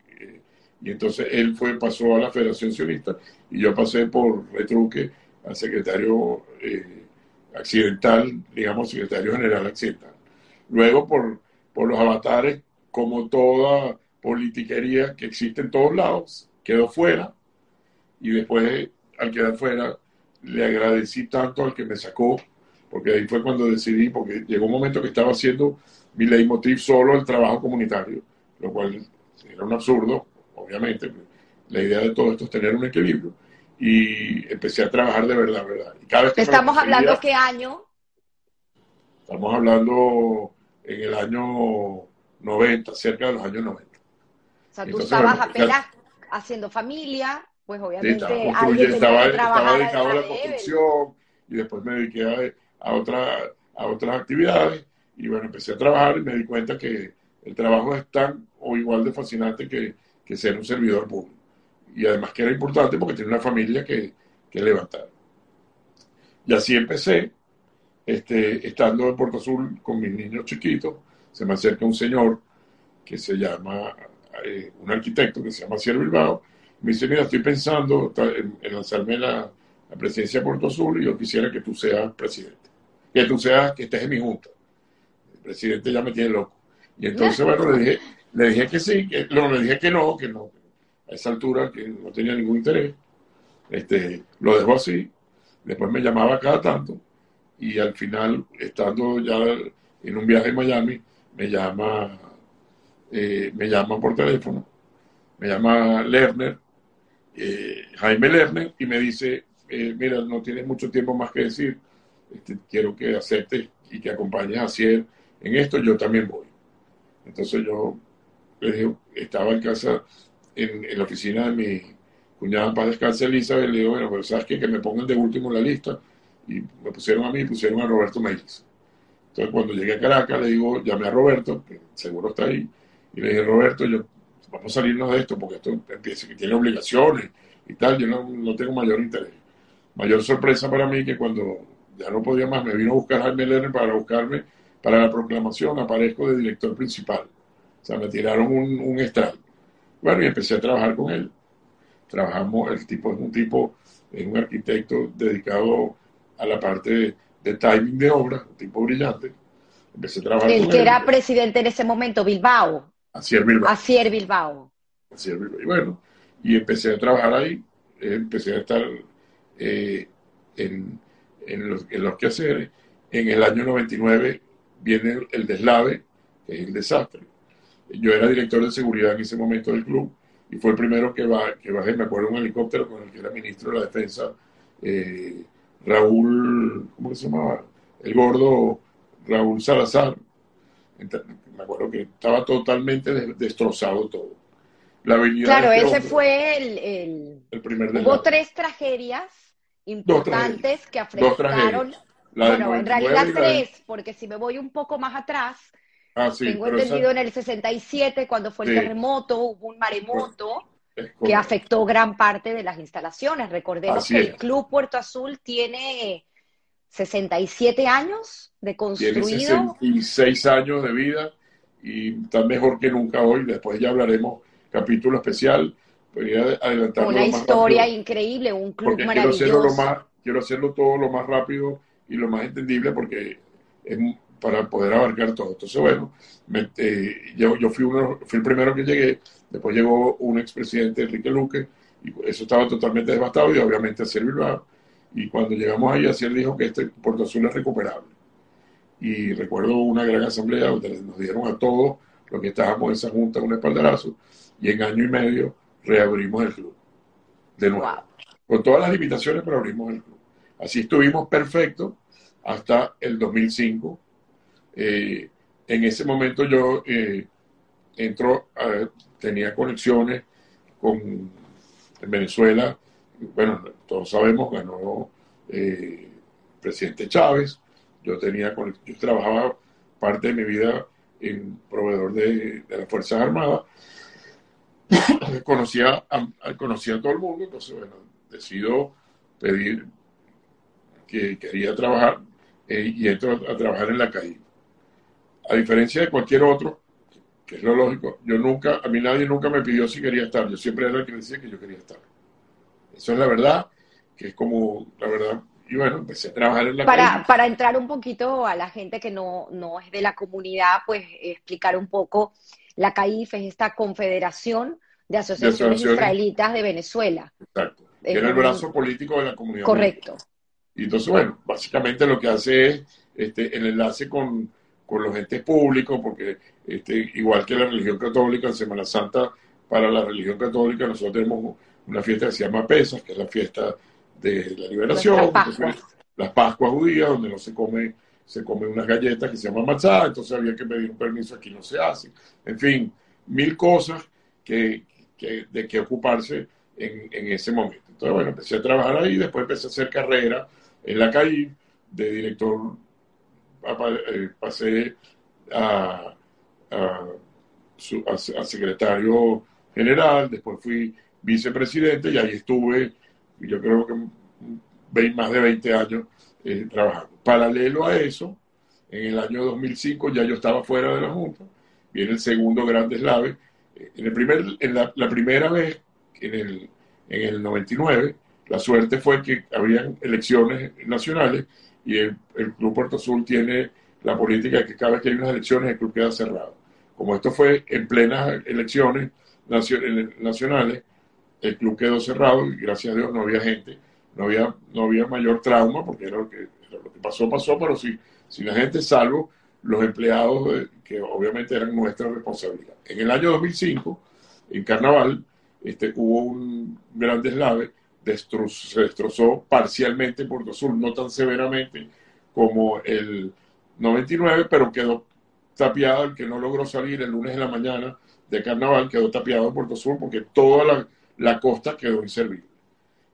y entonces él fue, pasó a la Federación Sionista y yo pasé por retruque al secretario accidental, digamos, secretario general accidental. Luego por, por los avatares, como toda politiquería que existe en todos lados, quedó fuera y después al quedar fuera le agradecí tanto al que me sacó, porque ahí fue cuando decidí, porque llegó un momento que estaba haciendo mi leitmotiv solo el trabajo comunitario, lo cual era un absurdo, obviamente. La idea de todo esto es tener un equilibrio. Y empecé a trabajar de verdad, ¿verdad? Y cada vez que ¿Estamos hablando qué año? Estamos hablando en el año 90, cerca de los años 90. O sea, tú estabas apenas haciendo familia, pues obviamente estaba, estaba, dedicado a la construcción y después me dediqué a, a, otra, a otras actividades y bueno, empecé a trabajar y me di cuenta que el trabajo es tan o igual de fascinante que, que ser un servidor público. Y además que era importante porque tiene una familia que, que levantar. Y así empecé, este, estando en Puerto Azul con mis niños chiquitos, se me acerca un señor que se llama, un arquitecto que se llama Cielo Bilbao, me dice, mira, estoy pensando en, lanzarme la, presidencia de Puerto Azul y yo quisiera que tú seas presidente, que tú seas, que estés en mi junta. El presidente ya me tiene loco. Y entonces, bueno, le dije, le dije que sí, que, no, le dije que no, que no, a esa altura que no tenía ningún interés. Este, lo dejó así, después me llamaba cada tanto y al final, estando ya en un viaje en Miami, me llama, eh, me llama por teléfono, me llama Lerner, eh, Jaime Lerner, y me dice, eh, mira, no tienes mucho tiempo más que decir, este, quiero que aceptes y que acompañes a Ciel en esto, yo también voy. Entonces yo le dije, estaba en casa, en, la oficina de mi cuñada para descansar Elizabeth, le digo, bueno, pero sabes qué? que me pongan de último en la lista, y me pusieron a mí y pusieron a Roberto Meiris. Entonces, cuando llegué a Caracas, le digo, llamé a Roberto, que seguro está ahí, y le dije, Roberto, yo, vamos a salirnos de esto, porque esto empieza que tiene obligaciones y tal, yo no, tengo mayor interés. Mayor sorpresa para mí que cuando ya no podía más, me vino a buscar Jaime Lerner para buscarme para la proclamación, aparezco de director principal. O sea, me tiraron un, un estrado. Bueno, y empecé a trabajar con él. Trabajamos, el tipo es un tipo, es un arquitecto dedicado a la parte de timing de obra, un tipo brillante. Empecé a trabajar El que era presidente en ese momento, Bilbao. Acier Bilbao. Acier Bilbao. Bilbao. Y bueno, y empecé a trabajar ahí, eh, empecé a estar eh, en, en, los, en los quehaceres. En el año 99 viene el deslave, que es el desastre. Yo era director de seguridad en ese momento del club y fue el primero que, va, que bajé, me acuerdo, un helicóptero con el que era ministro de la defensa. Eh, Raúl, ¿cómo se llamaba? El gordo Raúl Salazar. Me acuerdo que estaba totalmente destrozado todo. La claro, ese fue el, el, primer Hubo tres tragedias importantes que afectaron. Bueno, en realidad tres, porque si me voy un poco más atrás, ah, tengo entendido en el 67, cuando fue el terremoto, hubo un maremoto que afectó gran parte de las instalaciones. Recordemos que el Club Puerto Azul tiene 67 años de construido. Tiene 66 años de vida y está mejor que nunca hoy. Después ya hablaremos capítulo especial. Una historia increíble, un club maravilloso. Quiero hacerlo, lo más, quiero hacerlo todo lo más rápido y lo más entendible porque es para poder abarcar todo. Entonces, bueno, eh, yo, yo fui, uno, fui el primero que llegué Después llegó un expresidente, Enrique Luque, y eso estaba totalmente devastado, y obviamente Acier Bilbao. Y cuando llegamos ahí, Acier dijo que este Puerto Azul es recuperable. Y recuerdo una gran asamblea donde nos dieron a todos los que estábamos en esa junta un espaldarazo, y en año y medio reabrimos el club. De nuevo. Con todas las limitaciones, pero abrimos el club. Así estuvimos perfectos hasta el 2005. Eh, en ese momento yo eh, entro a, tenía conexiones con en Venezuela, bueno, todos sabemos, ganó eh, el presidente Chávez, yo tenía yo trabajaba parte de mi vida en proveedor de, las Fuerzas Armadas, conocía a, conocía a todo el mundo, entonces bueno, decido pedir que quería trabajar eh, y entro a, trabajar en la calle. A diferencia de cualquier otro, que es lo lógico. Yo nunca, a mí nadie nunca me pidió si quería estar. Yo siempre era el que decía que yo quería estar. Eso es la verdad, que es como la verdad. Y bueno, empecé a trabajar en la para, para entrar un poquito a la gente que no, no es de la comunidad, pues explicar un poco. La CAIF es esta confederación de asociaciones, israelitas de Venezuela. Exacto. Que era el brazo político de la comunidad. Correcto. Y entonces, bueno, básicamente lo que hace es este, el enlace con, con los entes públicos, porque este, igual que la religión católica, en Semana Santa, para la religión católica, nosotros tenemos una fiesta que se llama Pesas, que es la fiesta de la liberación, las Pascuas judías, donde no se come, se come unas galletas que se llaman matzá, entonces había que pedir un permiso, aquí no se hace. En fin, mil cosas que, de que ocuparse en, en, ese momento. Entonces, bueno, empecé a trabajar ahí, después empecé a hacer carrera en la CAI de director, eh, pasé a, a, a, secretario general, después fui vicepresidente y ahí estuve, yo creo que más de 20 años eh, trabajando. Paralelo a eso, en el año 2005 ya yo estaba fuera de la Junta, viene el segundo gran deslave. En, el primer, en la, primera vez, en el, en el 99, la suerte fue que habían elecciones nacionales y el, el Club Puerto Azul tiene la política de que cada vez que hay unas elecciones el club queda cerrado. Como esto fue en plenas elecciones nacionales, el club quedó cerrado y gracias a Dios no había gente, no había, no había mayor trauma porque era lo que, lo que pasó, pasó, pero sí, sin la gente, salvo los empleados que obviamente eran nuestra responsabilidad. En el año 2005, en Carnaval, este, hubo un gran deslave, se destrozó parcialmente Puerto Sur, no tan severamente como el 99, pero quedó tapiado, el que no logró salir el lunes de la mañana de Carnaval quedó tapiado en Puerto Sur porque toda la, la costa quedó inservible.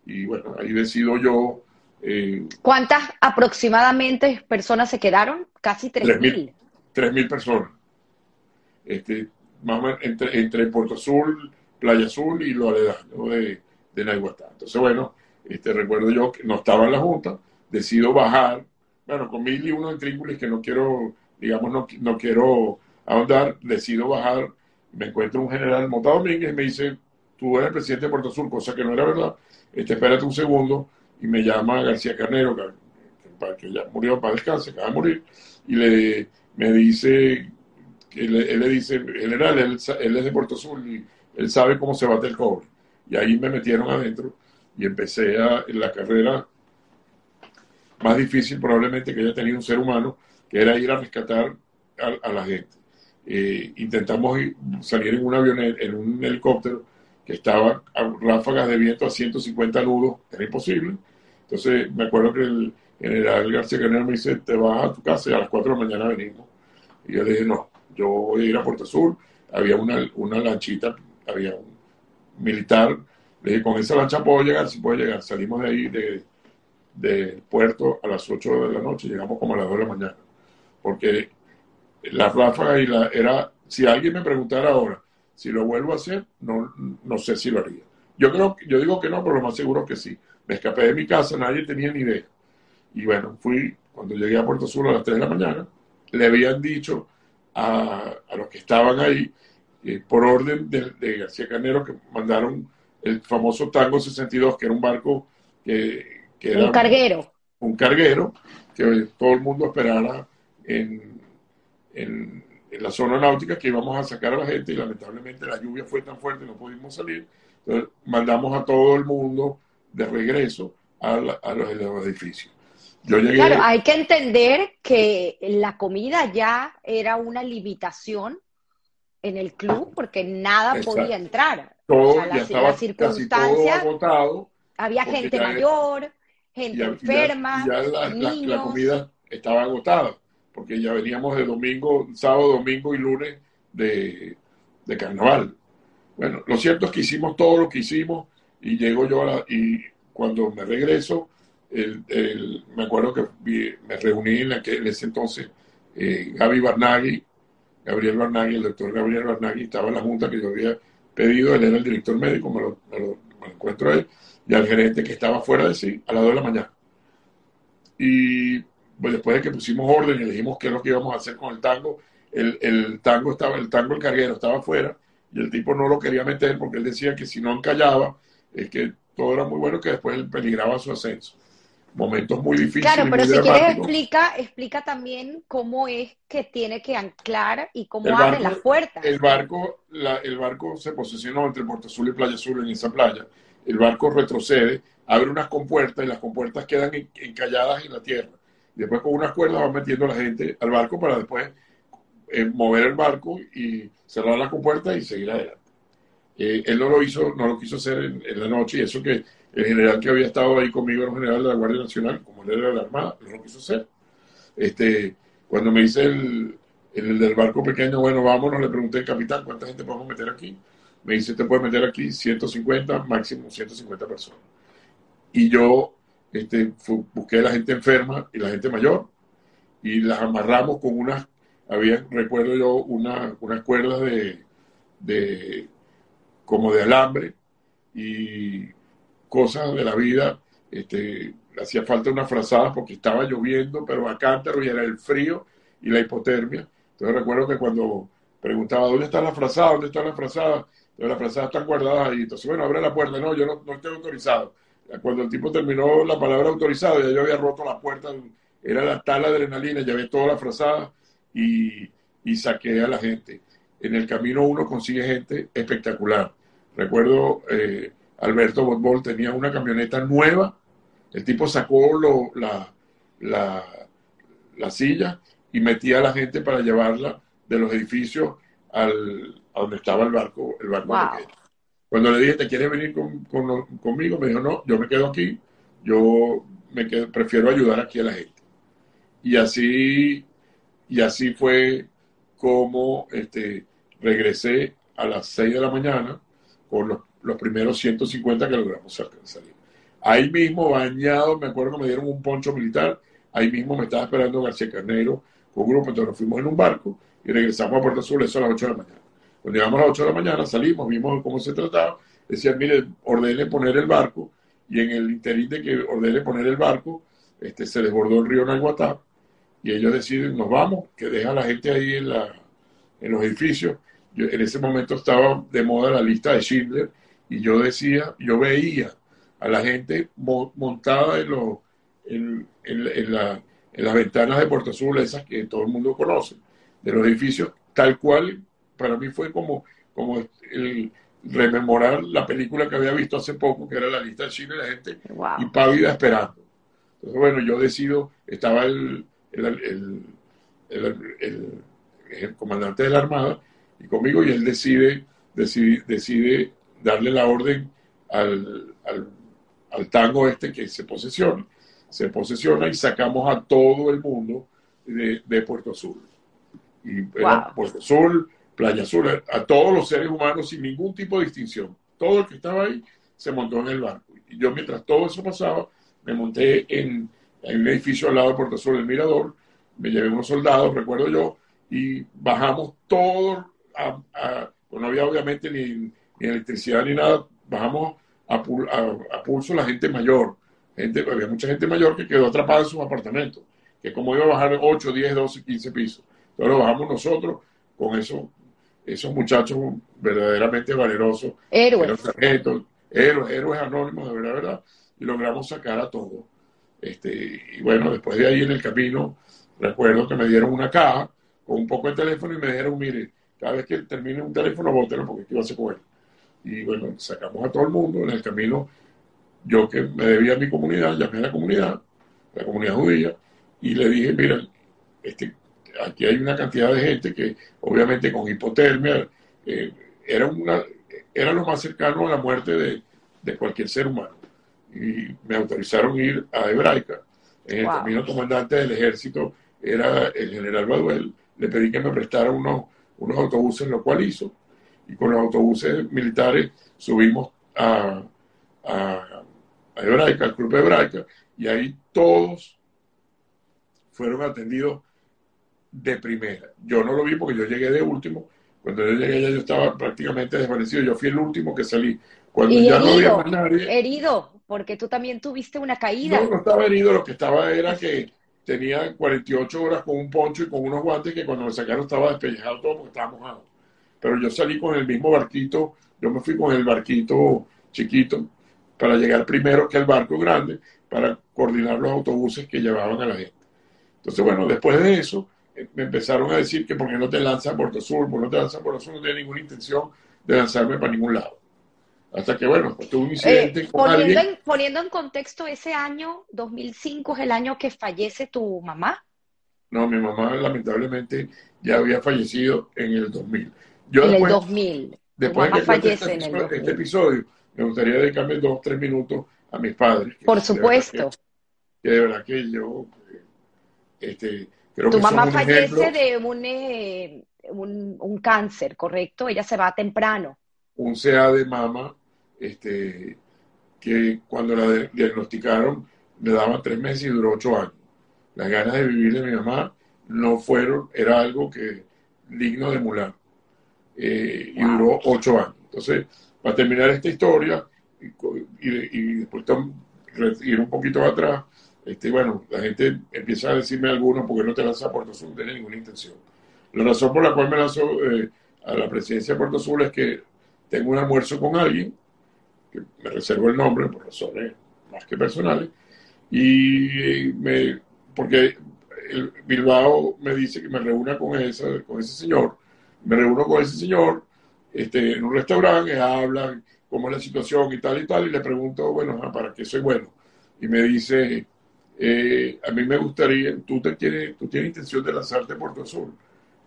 Y bueno, ahí decido yo... Eh, ¿Cuántas aproximadamente personas se quedaron? Casi 3.000. 3.000 personas. Este, más entre, entre Puerto Azul, Playa Azul y lo aledaño de, de Nahuatl. Entonces, bueno, este, recuerdo yo que no estaba en la Junta, decido bajar, bueno, con mil y uno intrínculos que no quiero, digamos, no, no quiero ahondar, decido bajar, me encuentro un general Mota Domínguez y me dice, tú eres el presidente de Puerto Sur, cosa que no era verdad, este, espérate un segundo, y me llama García Carnero, que, que ya murió para descansar, acaba de morir, y le, me dice, él, él le dice, general, él, él, es de Puerto Sur y él sabe cómo se bate el cobre. Y ahí me metieron adentro y empecé a, en la carrera más difícil probablemente que haya tenido un ser humano, que era ir a rescatar a, la gente. Eh, intentamos salir en un avión, en un helicóptero, que estaba a ráfagas de viento a 150 nudos, era imposible. Entonces me acuerdo que el general García Canel me dice, te vas a tu casa y a las 4 de la mañana venimos. Y yo le dije, no, yo voy a ir a Puerto Sur. Había una, una lanchita, había un militar. Le dije, con esa lancha puedo llegar, si puedo llegar. Salimos de ahí, de, del puerto a las 8 de la noche, llegamos como a las 2 de la mañana. Porque la ráfaga y la, era, si alguien me preguntara ahora, si lo vuelvo a hacer, no, no sé si lo haría. Yo creo, yo digo que no, pero lo más seguro que sí. Me escapé de mi casa, nadie tenía ni idea. Y bueno, fui, cuando llegué a Puerto Sur a las 3 de la mañana, le habían dicho a, a los que estaban ahí, eh, por orden de, García Canero, que mandaron el famoso Tango 62, que era un barco que, que era... Un carguero. Un carguero, que todo el mundo esperara en, en en la zona náutica que íbamos a sacar a la gente y lamentablemente la lluvia fue tan fuerte no pudimos salir. Entonces mandamos a todo el mundo de regreso a, los, edificios. Claro, hay que entender que la comida ya era una limitación en el club porque nada podía entrar. Todo, ya estaba circunstancia, agotado. Había gente mayor, gente enferma, niños. la comida estaba agotada porque ya veníamos de domingo, sábado, domingo y lunes de, carnaval. Bueno, lo cierto es que hicimos todo lo que hicimos y llego yo a la, y cuando me regreso, el, me acuerdo que me reuní en, aquel, ese entonces eh, Gaby Barnaghi, Gabriel Barnaghi, el doctor Gabriel Barnaghi estaba en la junta que yo había pedido, él era el director médico, me lo, encuentro él, y al gerente que estaba fuera de sí, a las 2 de la mañana. Y después de que pusimos orden y dijimos qué es lo que íbamos a hacer con el tango, el, el, tango estaba, el tango el carguero estaba afuera y el tipo no lo quería meter porque él decía que si no encallaba, es que todo era muy bueno, que después él peligraba su ascenso. Momentos muy difíciles. Claro, pero si quieres explica, explica también cómo es que tiene que anclar y cómo abre las puertas. El barco, la, el barco se posicionó entre Puerto Azul y Playa Azul en esa playa. El barco retrocede, abre unas compuertas y las compuertas quedan encalladas en la tierra. Después con unas cuerdas van metiendo a la gente al barco para después eh, mover el barco y cerrar la compuerta y seguir adelante. Eh, él no lo hizo, no lo quiso hacer en, la noche y eso que el general que había estado ahí conmigo era general de la Guardia Nacional, como él era de la Armada, no lo quiso hacer. Este, cuando me dice el, el del barco pequeño, bueno, vámonos, le pregunté al capitán, ¿cuánta gente podemos meter aquí? Me dice, te puedes meter aquí 150, máximo 150 personas. Y yo este, busqué a la gente enferma y la gente mayor y las amarramos con unas, había, recuerdo yo, una, unas cuerdas de, de como de alambre y cosas de la vida. Este, hacía falta una frazada porque estaba lloviendo, pero a cántaro y era el frío y la hipotermia. Entonces recuerdo que cuando preguntaba, ¿dónde está la frazada? ¿Dónde está la frazada? Entonces la frazada está guardada ahí. Entonces, bueno, abre la puerta. No, yo no, no estoy autorizado. Cuando el tipo terminó la palabra autorizado, ya yo había roto la puerta. Era la tal adrenalina, llevé toda la frazada y, y saqué a la gente. En el camino uno consigue gente espectacular. Recuerdo, eh, Alberto Botbol tenía una camioneta nueva, el tipo sacó lo, la, la, la, silla y metía a la gente para llevarla de los edificios al, a donde estaba el barco, el barco Cuando le dije, ¿te quieres venir con, conmigo? Me dijo, no, yo me quedo aquí, yo me prefiero ayudar aquí a la gente. Y así, y así fue como este, regresé a las 6 de la mañana con los, los primeros 150 que logramos salir. Ahí mismo, bañado, me acuerdo que me dieron un poncho militar, ahí mismo me estaba esperando García Carnero con un grupo, entonces nos fuimos en un barco y regresamos a Puerto Azul, eso a las 8 de la mañana. Cuando llegamos a las 8 de la mañana, salimos, vimos cómo se trataba, decían, mire, ordene poner el barco, y en el interín de que ordene poner el barco, este, se desbordó el río Naguatá, y ellos deciden, nos vamos, que deja a la gente ahí en, la, en los edificios, en ese momento estaba de moda la lista de Schindler y yo decía, yo veía a la gente montada en, los, en, en, la, en las ventanas de Puerto Azul, esas que todo el mundo conoce, de los edificios, tal cual, para mí fue como, como el rememorar la película que había visto hace poco, que era la lista de Schindler, la gente y pávida esperando. Entonces, bueno, yo decido, estaba el, el, el, el comandante de la Armada, y conmigo y él decide, decide, decide darle la orden al, al, tango este que se posesiona. Se posesiona y sacamos a todo el mundo de, de Puerto Azul. Y Puerto Azul, Playa Azul, a todos los seres humanos sin ningún tipo de distinción. Todo el que estaba ahí se montó en el barco. Y yo mientras todo eso pasaba, me monté en, en un edificio al lado de Puerto Azul, el Mirador, me llevé unos soldados, recuerdo yo, y bajamos todos pues no había obviamente ni, electricidad ni nada, bajamos a, pulso la gente mayor. Gente, había mucha gente mayor que quedó atrapada en sus apartamentos, que como iba a bajar 8, 10, 12, 15 pisos. Entonces lo bajamos nosotros con eso, esos muchachos verdaderamente valerosos. Héroes. Héroes, héroes anónimos, de verdad, verdad. Y logramos sacar a todos. Este, y bueno, después de ahí en el camino, recuerdo que me dieron una caja con un poco de teléfono y me dijeron, mire, cada vez que termine un teléfono, bótelo porque ¿qué va a con él? Y bueno, sacamos a todo el mundo en el camino. Yo que me debía a mi comunidad, llamé a la comunidad, la comunidad judía, y le dije, mira, este, aquí hay una cantidad de gente que obviamente con hipotermia eh, era, una, era lo más cercano a la muerte de, de, cualquier ser humano. Y me autorizaron ir a Hebraica. En el camino comandante del ejército era el general Baduel. Le pedí que me prestara unos unos autobuses, lo cual hizo, y con los autobuses militares subimos a, a, Hebraica, al Club Hebraica, y ahí todos fueron atendidos de primera. Yo no lo vi porque yo llegué de último. Cuando yo llegué ya yo estaba prácticamente desvanecido. Yo fui el último que salí. Cuando ya no había más nadie. Herido, porque tú también tuviste una caída. No, no estaba herido. Lo que estaba era que tenía 48 horas con un poncho y con unos guantes que cuando me sacaron estaba despellejado todo porque estaba mojado. Pero yo salí con el mismo barquito, yo me fui con el barquito chiquito para llegar primero que el barco grande para coordinar los autobuses que llevaban a la gente. Entonces, bueno, después de eso, me empezaron a decir que por qué no te lanzas a Puerto Sur, por no te lanzas a Puerto Sur, no tenía ninguna intención de lanzarme para ningún lado. Hasta que, bueno, pues tuve un incidente eh, poniendo, En, poniendo en contexto, ese año, 2005, es el año que fallece tu mamá. No, mi mamá lamentablemente ya había fallecido en el 2000. Yo en el 2000. Después de que fallece en el 2000. este episodio, me gustaría dedicarme dos o tres minutos a mis padres. Por supuesto. Que, de verdad que yo, este, creo tu mamá fallece de un, eh, un, un cáncer, ¿correcto? Ella se va temprano un CA de mama, este, que cuando la diagnosticaron le daban tres meses y duró ocho años. Las ganas de vivir de mi mamá no fueron, era algo que digno de emular. Eh, y duró ocho años. Entonces, para terminar esta historia y, después ir un poquito atrás, este, bueno, la gente empieza a decirme algunos porque no te lanzas a Puerto Azul, no tiene ninguna intención. La razón por la cual me lanzó eh, a la presidencia de Puerto Azul es que tengo un almuerzo con alguien, que me reservo el nombre por razones más que personales, y me, porque Bilbao me dice que me reúna con, esa, con ese señor, me reúno con ese señor este, en un restaurante, hablan cómo es la situación y tal y tal, y le pregunto, bueno, ¿para qué soy bueno? Y me dice, eh, a mí me gustaría, tú, te tienes, tú tienes intención de lanzarte a Puerto Azul.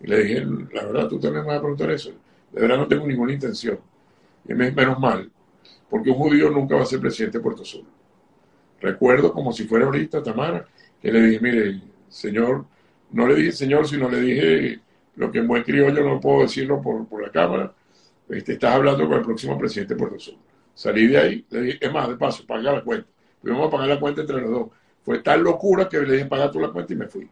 Y le dije, la verdad, tú también me vas a preguntar eso. De verdad no tengo ninguna intención. Y menos mal, porque un judío nunca va a ser presidente de Puerto Sur. Recuerdo como si fuera ahorita Tamara, que le dije, mire, señor, no le dije señor, sino le dije lo que en buen criollo no puedo decirlo por, por la cámara, este, estás hablando con el próximo presidente de Puerto Sur. Salí de ahí, le dije, es más, de paso, paga la cuenta. Vamos a pagar la cuenta entre los dos. Fue tal locura que le dije, paga tú la cuenta y me fui.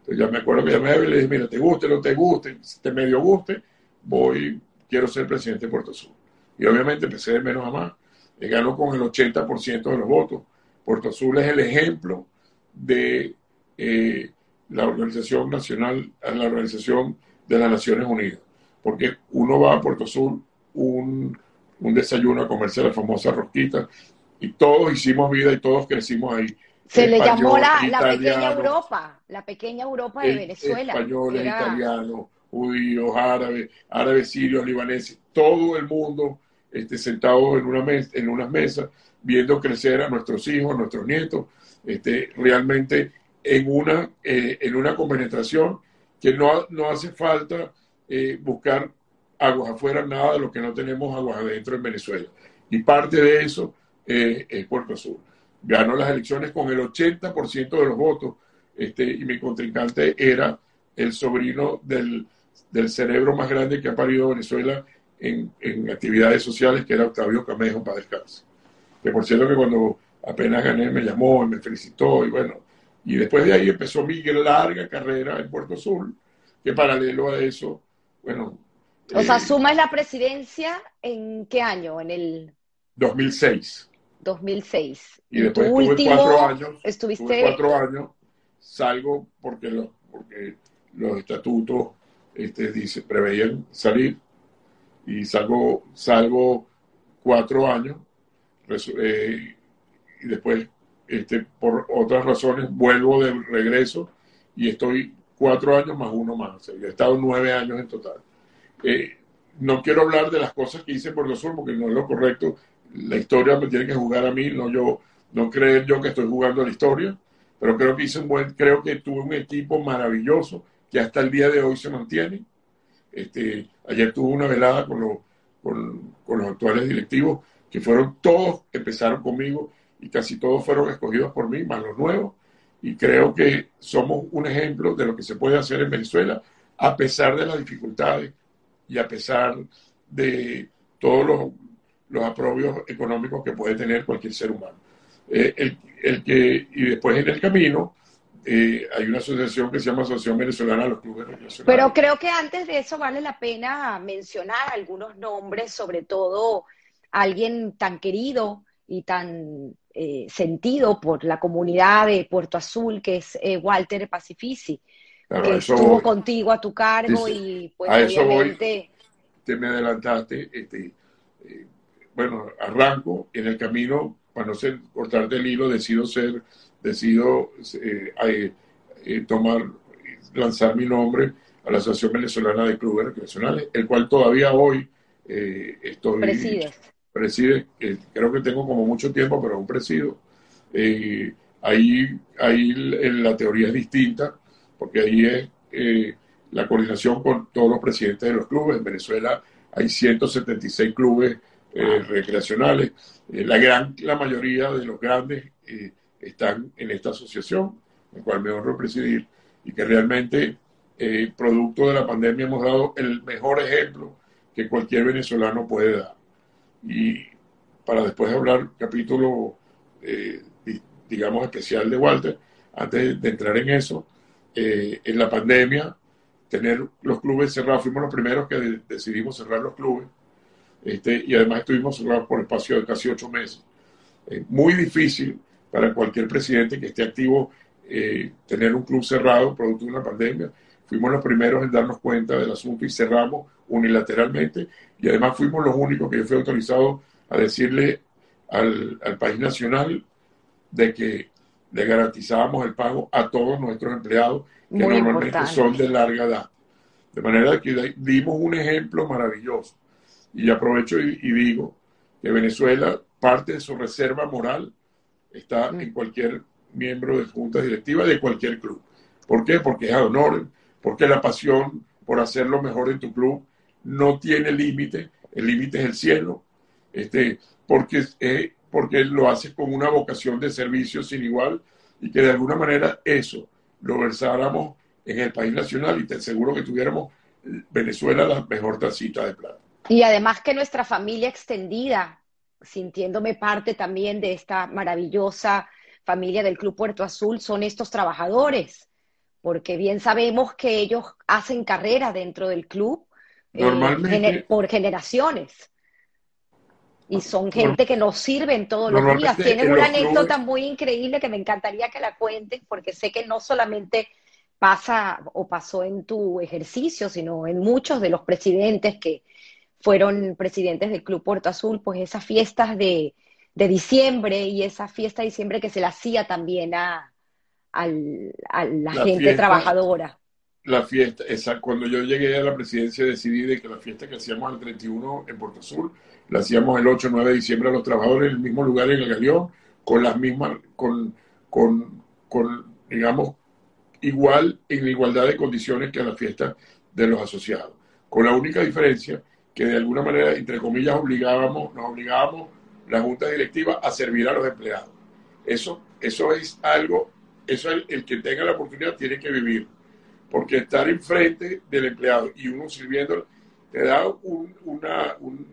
Entonces ya me acuerdo que llamé y le dije, mira, te guste, no te guste, si te medio guste, voy, quiero ser presidente de Puerto Sur. Y obviamente empecé de menos a más. Y ganó con el 80% de los votos. Puerto Azul es el ejemplo de eh, la Organización Nacional, la Organización de las Naciones Unidas. Porque uno va a Puerto Azul un, un desayuno a comerse la famosa rosquita y todos hicimos vida y todos crecimos ahí. Se le llamó la, pequeña Europa, la pequeña Europa de Venezuela. Españoles, italianos, judíos, árabes, árabes sirios, libaneses, todo el mundo este, sentados en, una mes, en unas mesas, viendo crecer a nuestros hijos, a nuestros nietos, este, realmente en una, eh, en una compenetración que no, no hace falta eh, buscar aguas afuera, nada de lo que no tenemos aguas adentro en Venezuela. Y parte de eso eh, es Puerto Sur. Ganó las elecciones con el 80% de los votos este, y mi contrincante era el sobrino del, del cerebro más grande que ha parido Venezuela en, actividades sociales, que era Octavio Camejo para descansar. Que por cierto que cuando apenas gané me llamó y me felicitó y bueno, y después de ahí empezó mi larga carrera en Puerto Sur, que paralelo a eso, bueno... O sea, eh, sumas la presidencia en qué año? En el... 2006. 2006. Y después estuve cuatro años. Estuviste... cuatro años, salgo porque, lo, porque los estatutos este, dice, preveían salir y salgo, salgo cuatro años eh, y después este, por otras razones vuelvo de regreso y estoy cuatro años más uno más. he estado nueve años en total. Eh, no quiero hablar de las cosas que hice por los sur porque no es lo correcto. La historia me tiene que jugar a mí, no yo, no creer yo que estoy jugando la historia, pero creo que hice un buen, creo que tuve un equipo maravilloso que hasta el día de hoy se mantiene este, ayer tuve una velada con, los actuales directivos, que fueron todos, empezaron conmigo y casi todos fueron escogidos por mí, más los nuevos. Y creo que somos un ejemplo de lo que se puede hacer en Venezuela, a pesar de las dificultades y a pesar de todos los, los aprobios económicos que puede tener cualquier ser humano. Eh, el, el, que, y después en el camino, eh, hay una asociación que se llama Asociación Venezolana de los Clubes Nacionales. Pero creo que antes de eso vale la pena mencionar algunos nombres, sobre todo alguien tan querido y tan eh, sentido por la comunidad de Puerto Azul, que es eh, Walter Pacifici, que estuvo contigo a tu cargo y pues obviamente... te me adelantaste, este, eh, bueno, arranco en el camino, para no ser, cortarte el hilo, decido ser, decido tomar, lanzar mi nombre a la Asociación Venezolana de Clubes Recreacionales, el cual todavía hoy estoy... Presides preside, creo que tengo como mucho tiempo, pero aún presido. Eh, ahí, ahí la teoría es distinta, porque ahí es eh, la coordinación con todos los presidentes de los clubes. En Venezuela hay 176 clubes eh, recreacionales. la gran la mayoría de los grandes están en esta asociación, en cual me honro presidir, y que realmente, producto de la pandemia, hemos dado el mejor ejemplo que cualquier venezolano puede dar y para después hablar capítulo, eh, digamos, especial de Walter, antes de entrar en eso, eh, en la pandemia, tener los clubes cerrados, fuimos los primeros que decidimos cerrar los clubes, este, y además estuvimos cerrados por espacio de casi ocho meses. muy difícil para cualquier presidente que esté activo eh, tener un club cerrado producto de una pandemia. Fuimos los primeros en darnos cuenta del asunto y cerramos unilateralmente y además fuimos los únicos que yo fui autorizado a decirle al, país nacional de que le garantizábamos el pago a todos nuestros empleados que normalmente son de larga edad. De manera que dimos un ejemplo maravilloso. Y aprovecho y, digo que Venezuela, parte de su reserva moral está mm. en cualquier miembro de junta directiva de cualquier club. ¿Por qué? Porque es honor, porque la pasión por hacer lo mejor en tu club no tiene límite, el límite es el cielo, este, porque, eh, porque lo hace con una vocación de servicio sin igual y que de alguna manera eso lo versáramos en el país nacional y te aseguro que tuviéramos Venezuela la mejor tacita de plata. Y además que nuestra familia extendida, sintiéndome parte también de esta maravillosa familia del Club Puerto Azul, son estos trabajadores, porque bien sabemos que ellos hacen carrera dentro del club eh, por generaciones. Y son gente que nos sirven todos los días. Tienen una anécdota muy increíble que me encantaría que la cuentes, porque sé que no solamente pasa o pasó en tu ejercicio, sino en muchos de los presidentes que fueron presidentes del Club Puerto Azul, pues esas fiestas de, diciembre y esa fiesta de diciembre que se la hacía también a, la, gente trabajadora la fiesta, esa, cuando yo llegué a la presidencia decidí de que la fiesta que hacíamos el 31 en Puerto Sur, la hacíamos el 8 o 9 de diciembre a los trabajadores en el mismo lugar en el Galeón, con las mismas, con, con, con, digamos, igual, en igualdad de condiciones que a la fiesta de los asociados. Con la única diferencia que de alguna manera, entre comillas, obligábamos, nos obligábamos la junta directiva a servir a los empleados. Eso, eso es algo, eso el, que tenga la oportunidad tiene que vivir porque estar enfrente del empleado y uno sirviendo te da un, una, un,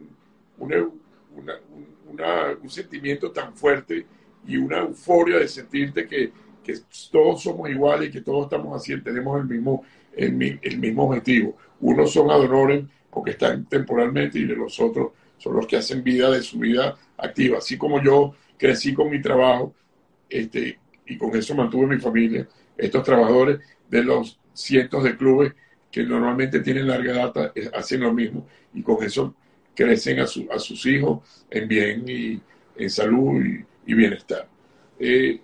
un sentimiento tan fuerte y una euforia de sentirte que, que, todos somos iguales y que todos estamos así, tenemos el mismo, el, el mismo objetivo. Unos son adonores porque están temporalmente y los otros son los que hacen vida de su vida activa. Así como yo crecí con mi trabajo este, y con eso mantuve mi familia, estos trabajadores de los cientos de clubes que normalmente tienen larga data eh, hacen lo mismo y con eso crecen a, su, a sus hijos en bien y en salud y, bienestar. Eh,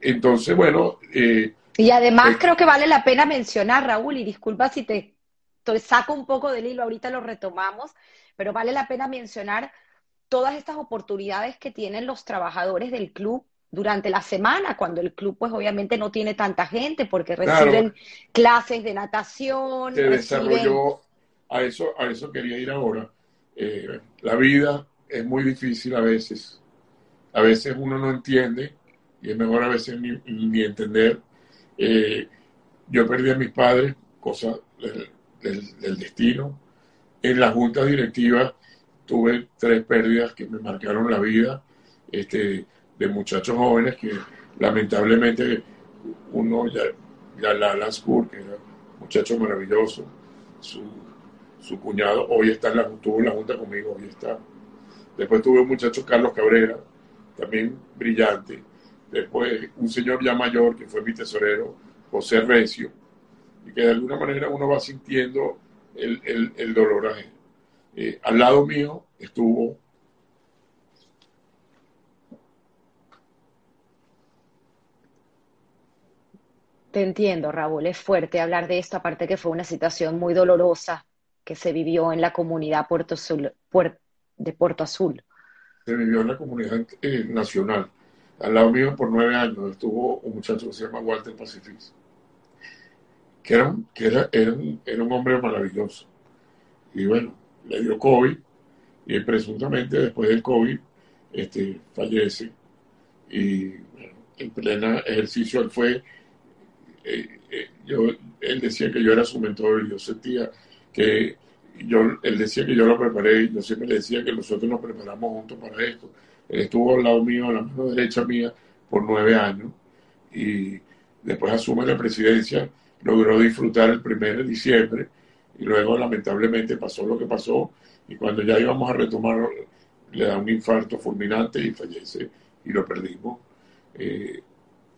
entonces, bueno... Eh, y además creo que vale la pena mencionar, Raúl, y disculpa si te, te saco un poco del hilo, ahorita lo retomamos, pero vale la pena mencionar todas estas oportunidades que tienen los trabajadores del club durante la semana, cuando el club pues obviamente no tiene tanta gente porque reciben clases de natación. Se desarrolló, a eso, a eso quería ir ahora. Eh, la vida es muy difícil a veces. A veces uno no entiende y es mejor a veces ni, entender. Eh, yo perdí a mis padres, cosa del, destino. En la junta directiva tuve tres pérdidas que me marcaron la vida. Este, de muchachos jóvenes que lamentablemente uno ya, ya la Lanscourt, que era un muchacho maravilloso, su, su cuñado hoy está en la, tuvo la junta conmigo, hoy está. Después tuve un muchacho Carlos Cabrera, también brillante. Después un señor ya mayor, que fue mi tesorero, José Recio, y que de alguna manera uno va sintiendo el, el, dolor a eh, al lado mío estuvo Te entiendo, Raúl, es fuerte hablar de esto, aparte que fue una situación muy dolorosa que se vivió en la comunidad Puerto de Puerto Azul. Se vivió en la comunidad eh, nacional. Al lado mío por nueve años estuvo un muchacho que se llama Walter Pacifis, que, era, que era, era, un, hombre maravilloso. Y bueno, le dio COVID y presuntamente después del COVID este, fallece. Y en pleno ejercicio él fue eh, eh, yo, él decía que yo era su mentor y yo sentía que yo, él decía que yo lo preparé y yo siempre le decía que nosotros nos preparamos juntos para esto. Él estuvo al lado mío, a la mano derecha mía, por nueve años y después asume la presidencia, logró disfrutar el primer de diciembre y luego lamentablemente pasó lo que pasó y cuando ya íbamos a retomar le da un infarto fulminante y fallece y lo perdimos. Eh,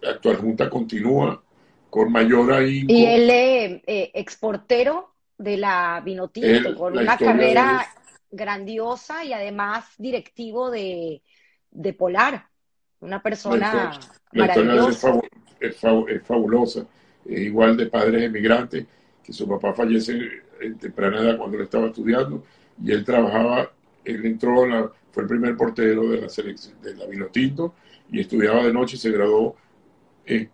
la actual junta continúa con mayor ahí. Y él es eh, exportero de la Vinotinto, con una carrera grandiosa y además directivo de, Polar. Una persona maravillosa. Es, fabulosa. Igual de padres emigrantes, que su papá fallece en temprana edad cuando él estaba estudiando y él trabajaba, él entró, fue el primer portero de la selección de la Vinotinto y estudiaba de noche y se graduó en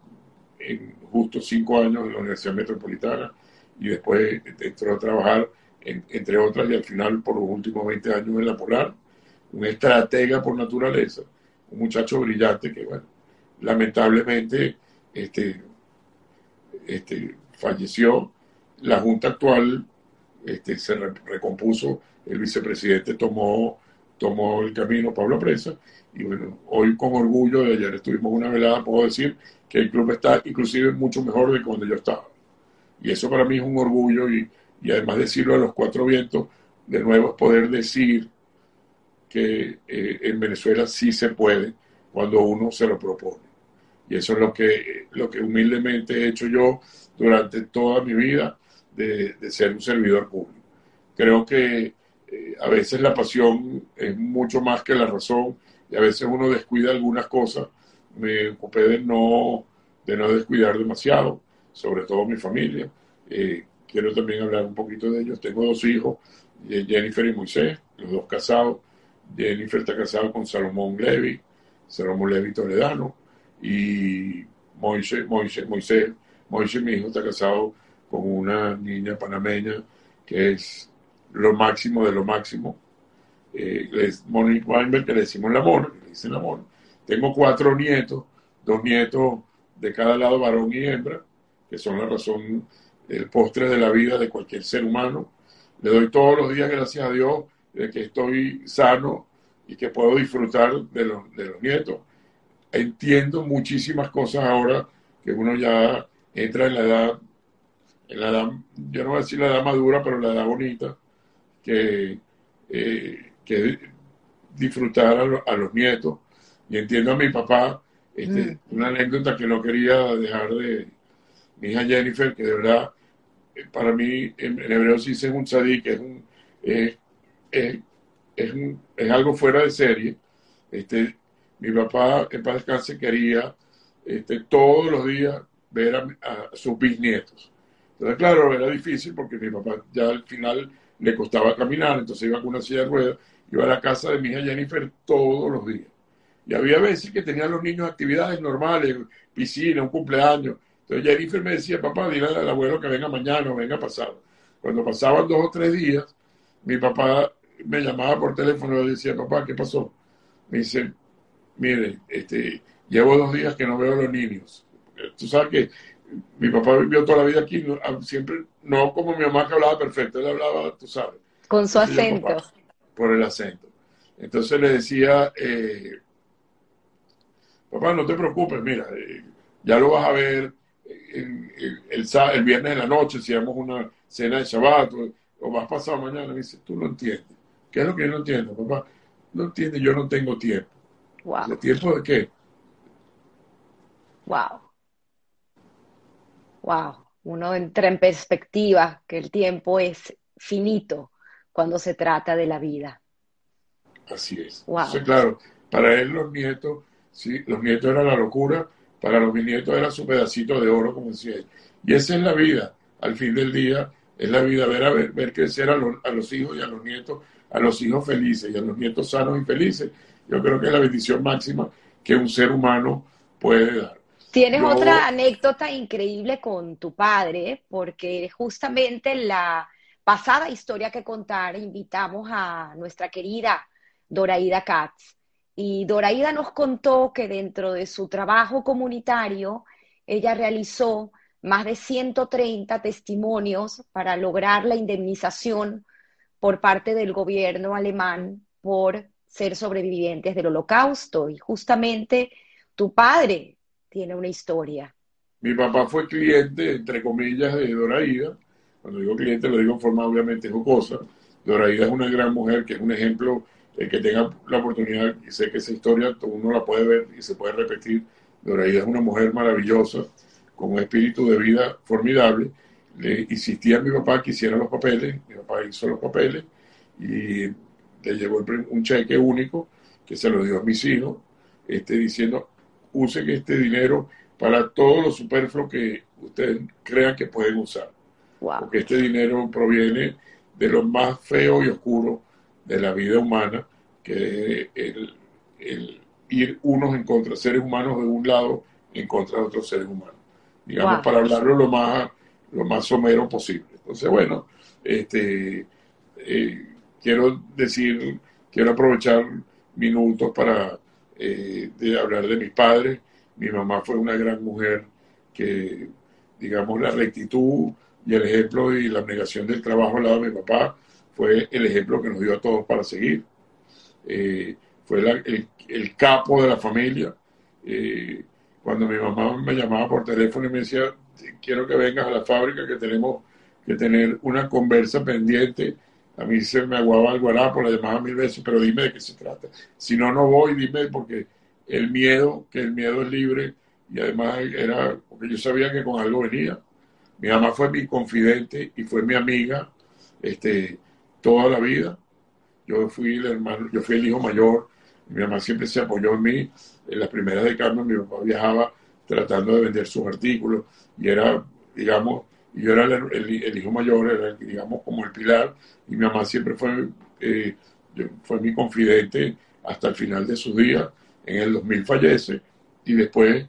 justo cinco años en la Universidad Metropolitana y después entró a trabajar, entre otras, y al final por los últimos 20 años en la Polar, un estratega por naturaleza, un muchacho brillante que, bueno, lamentablemente este, este, falleció. La Junta actual este, se recompuso, el vicepresidente tomó, tomó el camino Pablo Presa, y bueno, hoy con orgullo, de ayer estuvimos una velada, puedo decir que el club está inclusive mucho mejor de cuando yo estaba. Y eso para mí es un orgullo y, y además decirlo a los cuatro vientos, de nuevo es poder decir que eh, en Venezuela sí se puede cuando uno se lo propone. Y eso es lo que, lo que humildemente he hecho yo durante toda mi vida de, de ser un servidor público. Creo que eh, a veces la pasión es mucho más que la razón y a veces uno descuida algunas cosas me ocupé de no, de no descuidar demasiado, sobre todo mi familia. Eh, quiero también hablar un poquito de ellos. Tengo dos hijos, eh, Jennifer y Moisés, los dos casados. Jennifer está casada con Salomón Levy, Salomón Levy Toledano, y Moisés, Moisés, Moisés, Moisés, mi hijo, está casado con una niña panameña que es lo máximo de lo máximo. Eh, es Monique Weinberg, que le decimos la mona, le dicen la mona tengo cuatro nietos, dos nietos de cada lado, varón y hembra, que son la razón, el postre de la vida de cualquier ser humano. Le doy todos los días gracias a Dios de que estoy sano y que puedo disfrutar de los, de los nietos. Entiendo muchísimas cosas ahora que uno ya entra en la edad, en la edad, yo no voy a decir la edad madura, pero la edad bonita, que, eh, que disfrutar a los nietos y entiendo a mi papá, este, mm. una anécdota que no quería dejar de mi hija Jennifer, que de verdad, eh, para mí, en, hebreo se dice un que es un, es, un, es algo fuera de serie. Este, mi papá, en paz descanse, quería este, todos los días ver a, sus bisnietos. Entonces, claro, era difícil porque mi papá ya al final le costaba caminar, entonces iba con una silla de ruedas, iba a la casa de mi hija Jennifer todos los días. Y había veces que tenían los niños actividades normales, piscina, un cumpleaños. Entonces Jennifer me decía, papá, dile al abuelo que venga mañana o venga pasado. Cuando pasaban dos o tres días, mi papá me llamaba por teléfono y decía, papá, ¿qué pasó? Me dice, mire, este, llevo dos días que no veo a los niños. Tú sabes que mi papá vivió toda la vida aquí, siempre, no como mi mamá que hablaba perfecto, él hablaba, tú sabes. Con su acento. por el acento. Entonces le decía, eh, papá, no te preocupes, mira, eh, ya lo vas a ver el, el, viernes en la noche, si hacemos una cena de Shabbat o, vas pasado mañana. Me dice, tú no entiendes. ¿Qué es lo que yo no entiendo, papá? No entiendes, yo no tengo tiempo. Wow. tiempo de qué? Wow. Wow. Uno entra en perspectiva que el tiempo es finito cuando se trata de la vida. Así es. Wow. claro, para él los nietos, sí, los nietos eran la locura, para los bisnietos era su pedacito de oro, como decía él. Y esa es la vida, al fin del día, es la vida, ver, a ver, ver crecer a, a los hijos y a los nietos, a los hijos felices y a los nietos sanos y felices. Yo creo que es la bendición máxima que un ser humano puede dar. Tienes otra anécdota increíble con tu padre, porque justamente en la pasada historia que contar invitamos a nuestra querida Doraida Katz. Y Doraida nos contó que dentro de su trabajo comunitario, ella realizó más de 130 testimonios para lograr la indemnización por parte del gobierno alemán por ser sobrevivientes del holocausto. Y justamente tu padre tiene una historia. Mi papá fue cliente, entre comillas, de Doraida. Cuando digo cliente lo digo en forma obviamente jocosa. Doraida es una gran mujer que es un ejemplo, el que tenga la oportunidad, y sé que esa historia uno la puede ver y se puede repetir. Doraida es una mujer maravillosa con un espíritu de vida formidable. Le insistía a mi papá que hiciera los papeles, mi papá hizo los papeles y le llegó un cheque único que se lo dio a mis hijos, este, diciendo, usen este dinero para todo lo superfluo que ustedes crean que pueden usar. Porque este dinero proviene de lo más feo y oscuro de la vida humana, que es el, ir unos en contra, seres humanos de un lado en contra de otros seres humanos digamos, para hablarlo lo más, lo más somero posible. Entonces, bueno, este, eh, quiero decir, quiero aprovechar minutos para eh, hablar de mis padres. Mi mamá fue una gran mujer que, digamos, la rectitud y el ejemplo y la negación del trabajo al lado de mi papá fue el ejemplo que nos dio a todos para seguir. Eh, fue el, el, capo de la familia cuando mi mamá me llamaba por teléfono y me decía, quiero que vengas a la fábrica, que tenemos que tener una conversa pendiente. A mí se me aguaba el guarapo, la llamaba mil veces, pero dime de qué se trata. Si no, no voy, dime, porque el miedo, que el miedo es libre, y además era, porque yo sabía que con algo venía. Mi mamá fue mi confidente y fue mi amiga este, toda la vida. Yo fui el hermano, yo fui el hijo mayor, mi mamá siempre se apoyó en mí en las primeras décadas mi papá viajaba tratando de vender sus artículos y era, digamos, yo era el, hijo mayor, era, digamos, como el pilar, y mi mamá siempre fue, eh, fue mi confidente hasta el final de sus días. En el 2000 fallece y después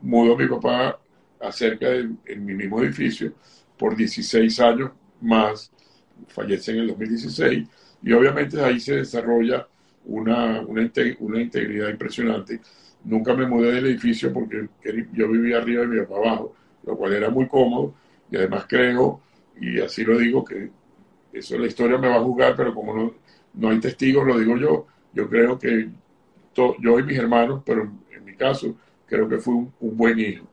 mudó mi papá acerca de en mi mismo edificio por 16 años más, fallece en el 2016 y obviamente ahí se desarrolla una, una, integridad impresionante. Nunca me mudé del edificio porque yo vivía arriba y mi papá abajo, lo cual era muy cómodo y además creo, y así lo digo, que eso la historia me va a juzgar, pero como no, no hay testigos, lo digo yo, yo creo que yo y mis hermanos, pero en, mi caso, creo que fui un, buen hijo.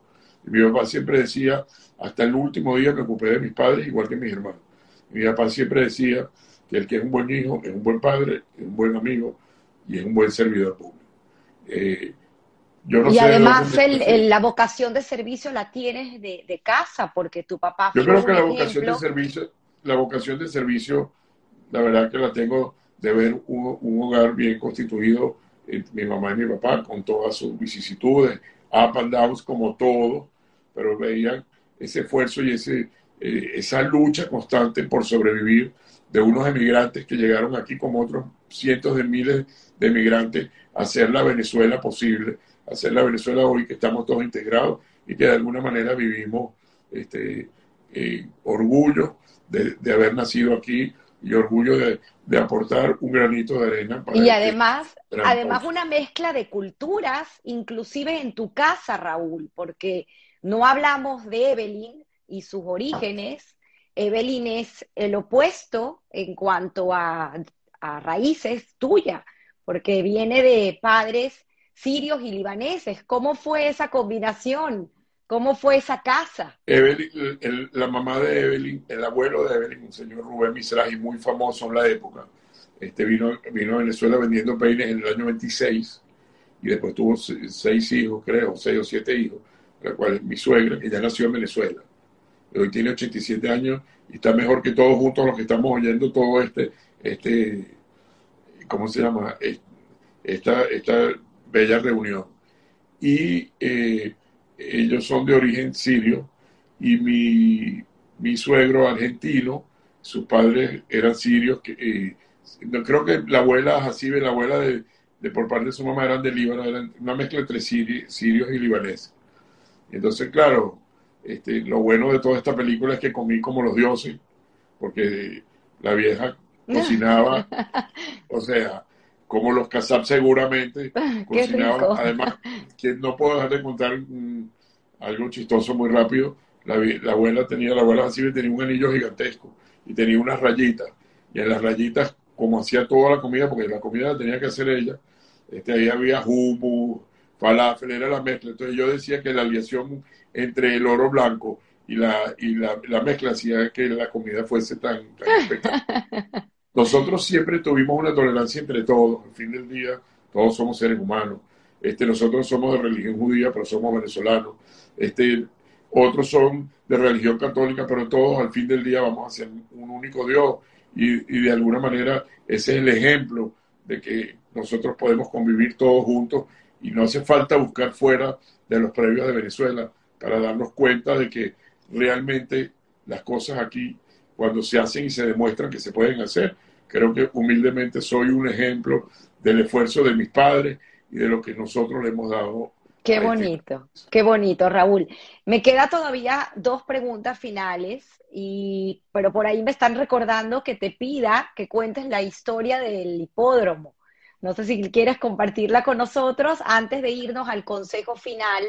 Y mi papá siempre decía, hasta el último día me ocupé de mis padres igual que mis hermanos. mi papá siempre decía que el que es un buen hijo, es un buen padre, es un buen amigo, y es un buen servidor público. Eh, y además la vocación de servicio la tienes de, casa, porque tu papá Yo creo que la vocación de servicio, la vocación de servicio, la verdad que la tengo de ver un, hogar bien constituido, eh, mi mamá y mi papá, con todas sus vicisitudes, up and downs como todo, pero veían ese esfuerzo y ese, eh, esa lucha constante por sobrevivir de unos emigrantes que llegaron aquí como otros cientos de miles de emigrantes a hacer la Venezuela posible, hacer la Venezuela hoy que estamos todos integrados y que de alguna manera vivimos este, eh, orgullo de, haber nacido aquí y orgullo de, aportar un granito de arena. Para y este además, además una mezcla de culturas, inclusive en tu casa, Raúl, porque no hablamos de Evelyn y sus orígenes. Evelyn es el opuesto en cuanto a raíces tuya, porque viene de padres sirios y libaneses. ¿Cómo fue esa combinación? ¿Cómo fue esa casa? Evelyn, la mamá de Evelyn, el abuelo de Evelyn, un señor Rubén Misraji, muy famoso en la época, este vino, vino a Venezuela vendiendo peines en el año 26 y después tuvo seis hijos, creo, seis o siete hijos, la cual es mi suegra, que ya nació en Venezuela. Hoy tiene 87 años y está mejor que todos juntos los que estamos oyendo todo este, este ¿cómo se llama? Esta bella reunión. Y eh, ellos son de origen sirio y mi, mi suegro argentino, sus padres eran sirios, que, eh, creo que la abuela Jacibe, la abuela de, de, por parte de su mamá eran de Líbano, eran una mezcla entre sirios y libaneses. Entonces, claro, este, lo bueno de toda esta película es que comí como los dioses, porque la vieja cocinaba, o sea, como los Kazab seguramente cocinaban. Además, que no puedo dejar de contar algo chistoso muy rápido. La, abuela tenía, la abuela así tenía un anillo gigantesco y tenía unas rayitas. Y en las rayitas, como hacía toda la comida, porque la comida la tenía que hacer ella, este, ahí había hummus, falafel, era la mezcla. Entonces yo decía que la aliación entre el oro blanco y la, y la, mezcla hacía que la comida fuese tan, tan Nosotros siempre tuvimos una tolerancia entre todos. Al fin del día, todos somos seres humanos. Este, nosotros somos de religión judía, pero somos venezolanos. Este, otros son de religión católica, pero todos al fin del día vamos a ser un único Dios. Y, y de alguna manera ese es el ejemplo de que nosotros podemos convivir todos juntos y no hace falta buscar fuera de los previos de Venezuela para darnos cuenta de que realmente las cosas aquí, cuando se hacen y se demuestran que se pueden hacer, creo que humildemente soy un ejemplo del esfuerzo de mis padres y de lo que nosotros le hemos dado. Qué este bonito, qué bonito, Raúl. Me queda todavía dos preguntas finales, y, pero por ahí me están recordando que te pida que cuentes la historia del hipódromo. No sé si quieres compartirla con nosotros antes de irnos al consejo final,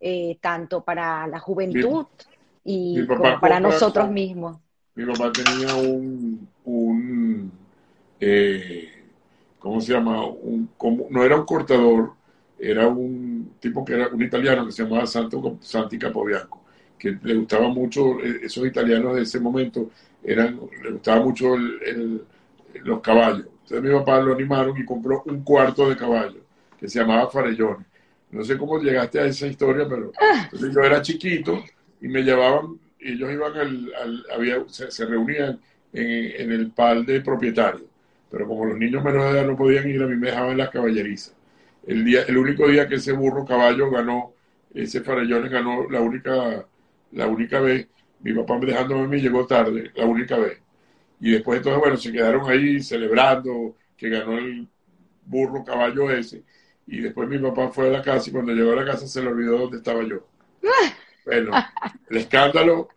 eh, tanto para la juventud y como para nosotros mismos. Mi papá tenía un, un eh, ¿cómo se llama? Un, no era un cortador, era un tipo que era un italiano que se llamaba Santo, Santi Capobianco, que le gustaba mucho, eh, esos italianos de ese momento, eran, le gustaba mucho los caballos. Entonces mi papá lo animaron y compró un cuarto de caballo que se llamaba Farellones. No sé cómo llegaste a esa historia, pero ah. yo era chiquito y me llevaban, ellos iban al, había, se, reunían en, el pal de propietario, pero como los niños menores de edad no podían ir, a mí me dejaban las caballerizas. El, día, el único día que ese burro caballo ganó, ese Farellones ganó la única, la única vez, mi papá me dejándome a mí llegó tarde, la única vez. Y después entonces, bueno, se quedaron ahí celebrando que ganó el burro caballo ese. Y después mi papá fue a la casa y cuando llegó a la casa se le olvidó dónde estaba yo. Bueno, el escándalo,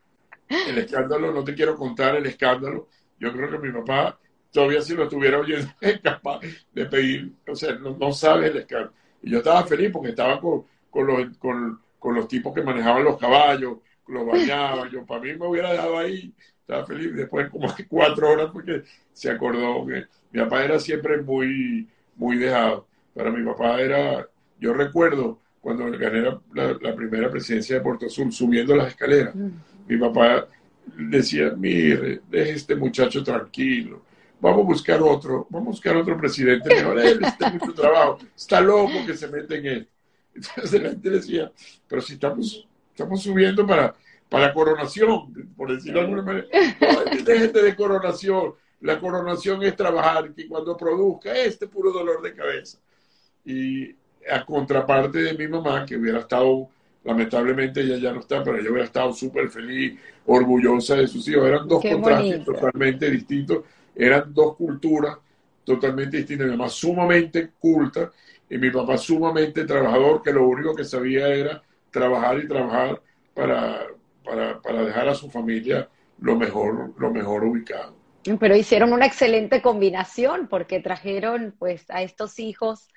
el escándalo, no te quiero contar el escándalo. Yo creo que mi papá todavía si lo estuviera oyendo es capaz de pedir, o sea, no, sabe el escándalo. Y yo estaba feliz porque estaba con, con, los, con, con los tipos que manejaban los caballos, los bañaban. Yo para mí me hubiera dejado ahí, estaba feliz. Después como cuatro horas porque se acordó que mi papá era siempre muy, muy dejado. Para mi papá era, yo recuerdo cuando gané la, primera presidencia de Puerto Azul, subiendo las escaleras, mm. mi papá decía, mire, deje este muchacho tranquilo, vamos a buscar otro, vamos a buscar otro presidente mejor, él está mucho trabajo, está loco que se mete en él. Entonces la gente decía, pero si estamos, estamos subiendo para, para coronación, por decirlo de alguna manera, déjete de coronación, la coronación es trabajar, que cuando produzca este puro dolor de cabeza. Y a contraparte de mi mamá, que hubiera estado, lamentablemente ella ya no está, pero ella hubiera estado súper feliz, orgullosa de sus hijos. Eran dos contrastes totalmente distintos, eran dos culturas totalmente distintas. Mi mamá sumamente culta y mi papá sumamente trabajador, que lo único que sabía era trabajar y trabajar para, para, para dejar a su familia lo mejor, lo mejor ubicado. Pero hicieron una excelente combinación porque trajeron pues a estos hijos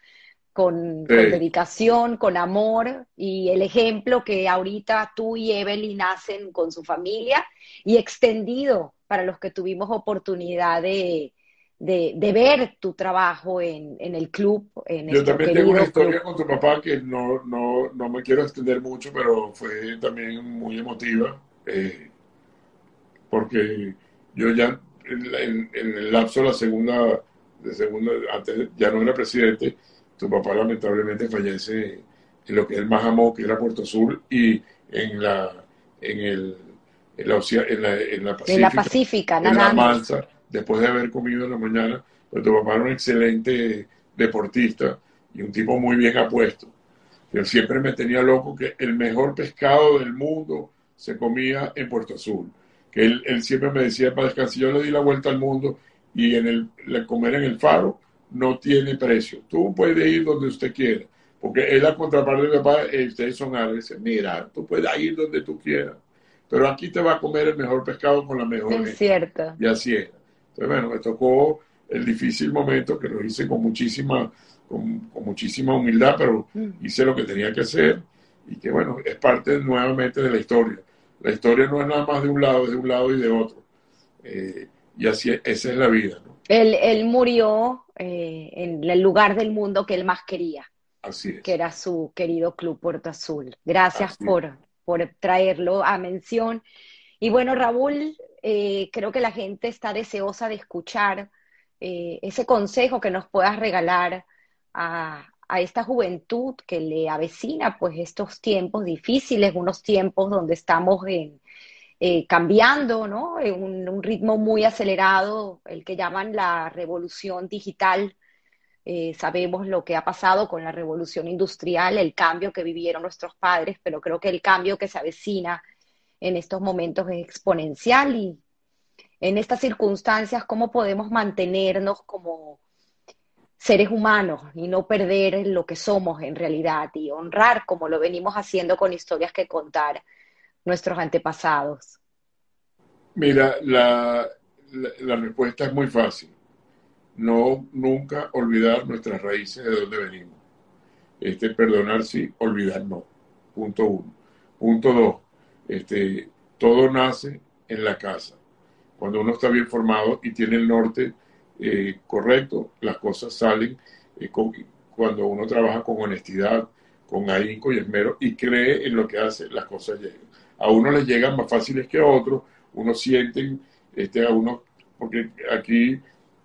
con, dedicación, con amor y el ejemplo que ahorita tú y Evelyn hacen con su familia y extendido para los que tuvimos oportunidad de, ver tu trabajo en, el club. En Yo también tengo una historia con tu papá que no, no, no, me quiero extender mucho, pero fue también muy emotiva, eh, porque yo ya en, en, el lapso de la segunda, de segunda, antes ya no era presidente, tu papá lamentablemente fallece en lo que él más amó, que era Puerto Sur, y en la, en el, en la, en la, en la Pacífica, en la, Pacífica en la Mansa, después de haber comido en la mañana, pero tu papá era un excelente deportista y un tipo muy bien apuesto. Él siempre me tenía loco que el mejor pescado del mundo se comía en Puerto Azul. Que él, él siempre me decía para descansar, yo le di la vuelta al mundo y en el, comer en el faro no tiene precio. Tú puedes ir donde usted quiera. Porque es la contraparte de mi papá, eh, ustedes son árabes. Mira, tú puedes ir donde tú quieras. Pero aquí te va a comer el mejor pescado con la mejor. Es cierto. Y así era. Entonces, bueno, me tocó el difícil momento que lo hice con muchísima, con, muchísima humildad, pero mm. hice lo que tenía que hacer y que, bueno, es parte nuevamente de la historia. La historia no es nada más de un lado, es de un lado y de otro. Eh, y así, esa es la vida. ¿no? Él, él murió eh, en el lugar del mundo que él más quería. Así es. Que era su querido Club Puerto Azul. Gracias por, por traerlo a mención. Y bueno, Raúl, eh, creo que la gente está deseosa de escuchar eh, ese consejo que nos puedas regalar a, a, esta juventud que le avecina pues estos tiempos difíciles, unos tiempos donde estamos en, eh, cambiando, ¿no? En un, ritmo muy acelerado, el que llaman la revolución digital. Eh, sabemos lo que ha pasado con la revolución industrial, el cambio que vivieron nuestros padres, pero creo que el cambio que se avecina en estos momentos es exponencial y en estas circunstancias, ¿cómo podemos mantenernos como seres humanos y no perder lo que somos en realidad y honrar como lo venimos haciendo con historias que contar nuestros antepasados? Mira, la, la, respuesta es muy fácil. No nunca olvidar nuestras raíces de donde venimos. Este, perdonar sí, olvidar no. Punto uno. Punto dos, este, todo nace en la casa. Cuando uno está bien formado y tiene el norte eh, correcto, las cosas salen eh, cuando uno trabaja con honestidad, con ahínco y esmero y cree en lo que hace, las cosas llegan a uno les llegan más fáciles que a otros, uno sienten, este, a uno, porque aquí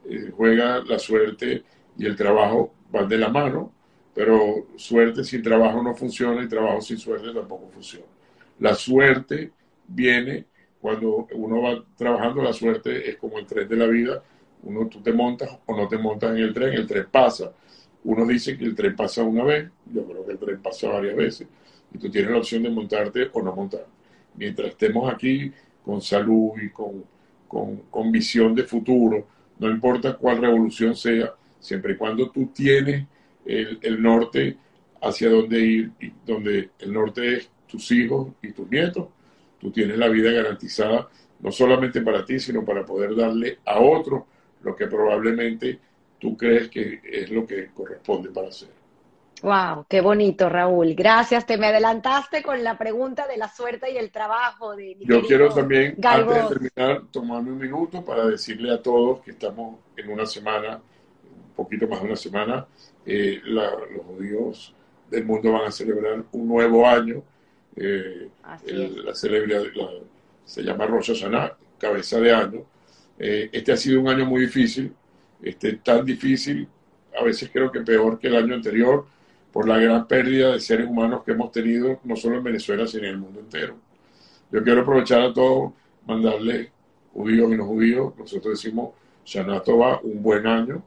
eh, juega la suerte y el trabajo van de la mano, pero suerte sin trabajo no funciona y trabajo sin suerte tampoco funciona. La suerte viene cuando uno va trabajando, la suerte es como el tren de la vida, uno tú te montas o no te montas en el tren, el tren pasa. Uno dice que el tren pasa una vez, yo creo que el tren pasa varias veces, y tú tienes la opción de montarte o no montarte mientras estemos aquí con salud y con, con, visión de futuro, no importa cuál revolución sea, siempre y cuando tú tienes el, el norte hacia dónde ir, y donde el norte es tus hijos y tus nietos, tú tienes la vida garantizada, no solamente para ti, sino para poder darle a otros lo que probablemente tú crees que es lo que corresponde para hacer. Wow, qué bonito, Raúl. Gracias. Te me adelantaste con la pregunta de la suerte y el trabajo de Yo quiero también, antes de terminar, tomarme un minuto para decirle a todos que estamos en una semana, un poquito más de una semana, eh, los judíos del mundo van a celebrar un nuevo año. Eh, la celebridad se llama Rosh Hashanah, cabeza de año. Eh, este ha sido un año muy difícil, este, tan difícil, a veces creo que peor que el año anterior por la gran pérdida de seres humanos que hemos tenido, no solo en Venezuela, sino en el mundo entero. Yo quiero aprovechar a todos, mandarle judíos y no judíos, nosotros decimos Shana Tova, un buen año,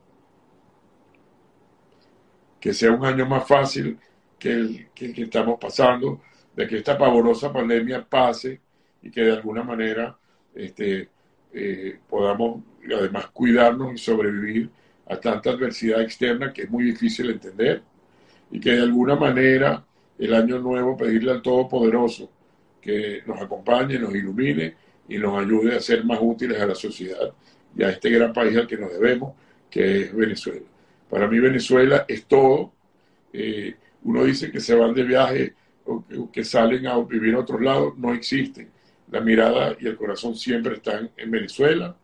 que sea un año más fácil que el, que estamos pasando, de que esta pavorosa pandemia pase y que de alguna manera este, eh, podamos además cuidarnos y sobrevivir a tanta adversidad externa que es muy difícil entender y que de alguna manera el año nuevo pedirle al Todopoderoso que nos acompañe, nos ilumine y nos ayude a ser más útiles a la sociedad y a este gran país al que nos debemos, que es Venezuela. Para mí Venezuela es todo. Eh, uno dice que se van de viaje o que, salen a vivir a otros lados, no existen. La mirada y el corazón siempre están en Venezuela.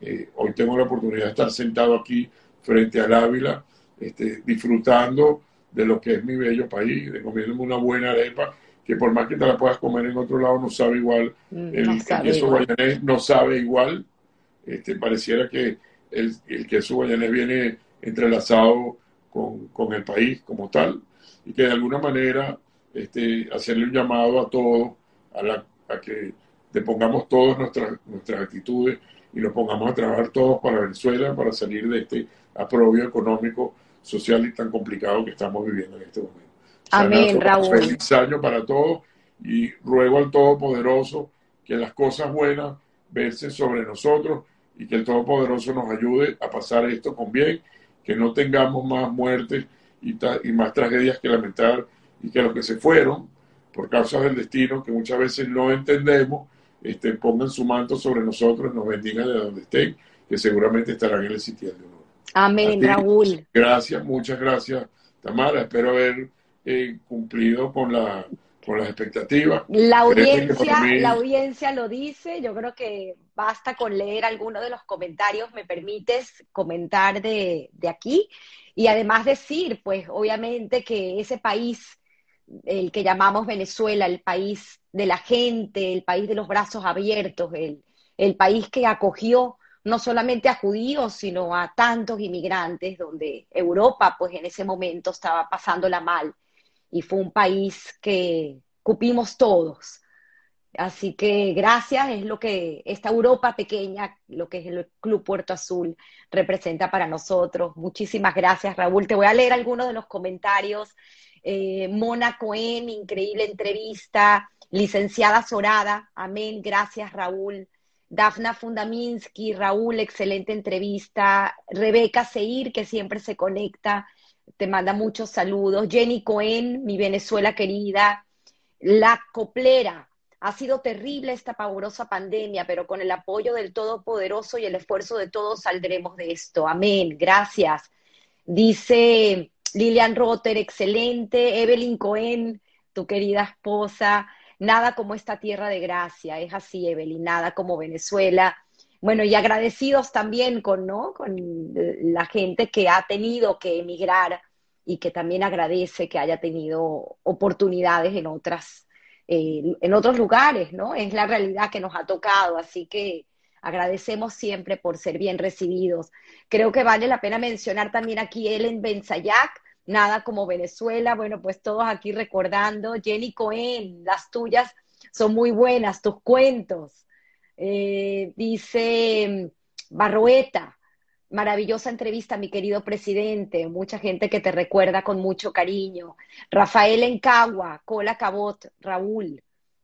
Eh, hoy tengo la oportunidad de estar sentado aquí frente al Ávila, este, disfrutando de lo que es mi bello país, de comerme una buena arepa, que por más que te la puedas comer en otro lado, no sabe igual. Mm, el, queso guayanés no sabe igual. Este, pareciera que el, queso guayanés viene entrelazado con, el país como tal y que de alguna manera este, hacerle un llamado a todos a, la, a que pongamos todas nuestras, nuestras actitudes y nos pongamos a trabajar todos para Venezuela para salir de este aprobio económico, social y tan complicado que estamos viviendo en este momento. Amén, Raúl. Feliz año para todos y ruego al Todopoderoso que las cosas buenas versen sobre nosotros y que el Todopoderoso nos ayude a pasar esto con bien, que no tengamos más muertes y, y más tragedias que lamentar y que los que se fueron por causas del destino que muchas veces no entendemos, este, pongan su manto sobre nosotros, nos bendigan de donde estén, que seguramente estarán en el sitio de honor. Amén, Raúl. Gracias, muchas gracias, Tamara. Espero haber eh, cumplido con la con las expectativas. La audiencia, la audiencia lo dice, yo creo que basta con leer alguno de los comentarios, me permites comentar de, de aquí y además decir, pues obviamente que ese país, el que llamamos Venezuela, el país de la gente, el país de los brazos abiertos, el, el país que acogió no solamente a judíos, sino a tantos inmigrantes, donde Europa, pues en ese momento estaba pasándola mal y fue un país que cupimos todos. Así que gracias es lo que esta Europa pequeña, lo que es el Club Puerto Azul, representa para nosotros. Muchísimas gracias, Raúl. Te voy a leer algunos de los comentarios. Eh, Mona Cohen, increíble entrevista. Licenciada Sorada, amén. Gracias, Raúl. Dafna Fundaminsky, Raúl, excelente entrevista. Rebeca Seir, que siempre se conecta te manda muchos saludos. Jenny Cohen, mi Venezuela querida. La Coplera, ha sido terrible esta pavorosa pandemia, pero con el apoyo del Todopoderoso y el esfuerzo de todos saldremos de esto. Amén. Gracias. Dice Lilian Rotter, excelente. Evelyn Cohen, tu querida esposa. Nada como esta tierra de gracia. Es así, Evelyn, nada como Venezuela. Bueno, y agradecidos también con, la gente que ha tenido que emigrar y que también agradece que haya tenido oportunidades en otras, eh, en otros lugares, ¿no? Es la realidad que nos ha tocado, así que agradecemos siempre por ser bien recibidos. Creo que vale la pena mencionar también aquí Ellen Benzayac, nada como Venezuela, bueno, pues todos aquí recordando, Jenny Cohen, las tuyas son muy buenas, tus cuentos. Eh, dice Barroeta, maravillosa entrevista, mi querido presidente, mucha gente que te recuerda con mucho cariño. Rafael Encagua, Cola Cabot, Raúl.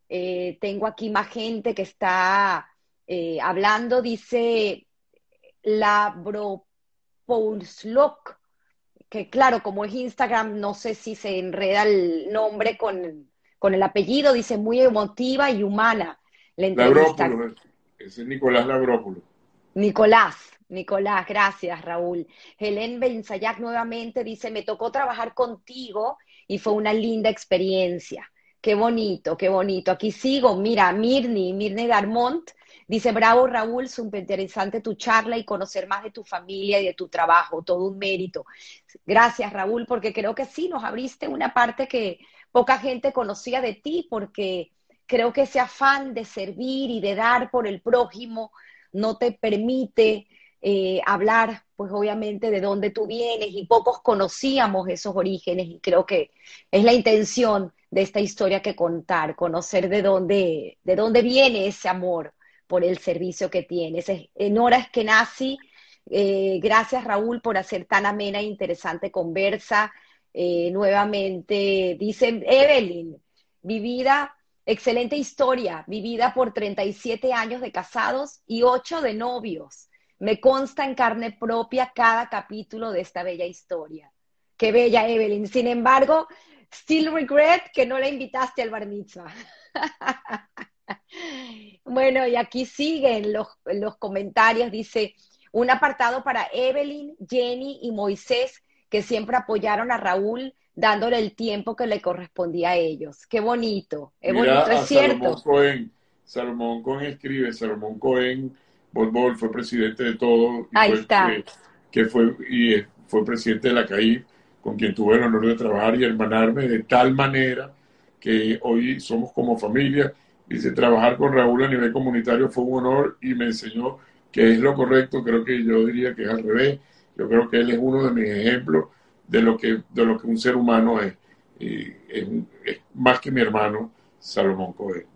Eh, tengo aquí más gente que está eh, hablando, dice Labro que claro, como es Instagram, no sé si se enreda el nombre con, con el apellido, dice muy emotiva y humana la entrevista. ese es Nicolás Labrópulo. Nicolás, Nicolás, gracias Raúl. Helen Benzayac nuevamente dice, me tocó trabajar contigo y fue una linda experiencia. Qué bonito, qué bonito. Aquí sigo, mira, Mirni, Mirne Garmont, dice, bravo Raúl, súper interesante tu charla y conocer más de tu familia y de tu trabajo, todo un mérito. Gracias Raúl, porque creo que sí, nos abriste una parte que poca gente conocía de ti, porque creo que ese afán de servir y de dar por el prójimo no te permite eh, hablar, pues obviamente, de dónde tú vienes y pocos conocíamos esos orígenes y creo que es la intención de esta historia que contar, conocer de dónde, de dónde viene ese amor por el servicio que tienes. En horas que nací, eh, gracias Raúl por hacer tan amena e interesante conversa. Eh, nuevamente, dice Evelyn, vivida Excelente historia, vivida por 37 años de casados y 8 de novios. Me consta en carne propia cada capítulo de esta bella historia. Qué bella, Evelyn. Sin embargo, still regret que no la invitaste al bar mitzvah. bueno, y aquí siguen los, los comentarios. Dice, un apartado para Evelyn, Jenny y Moisés, que siempre apoyaron a Raúl dándole el tiempo que le correspondía a ellos. Qué bonito, es bonito, es cierto. Salomón Cohen, Salomón Cohen escribe, Salomón Cohen, Bol fue presidente de todo. Ahí está. Que, fue, y fue presidente de la CAI, con quien tuve el honor de trabajar y hermanarme de tal manera que hoy somos como familia. Dice, trabajar con Raúl a nivel comunitario fue un honor y me enseñó que es lo correcto. Creo que yo diría que es al revés. Yo creo que él es uno de mis ejemplos de lo que, de lo que un ser humano es. es, más que mi hermano Salomón Cohen.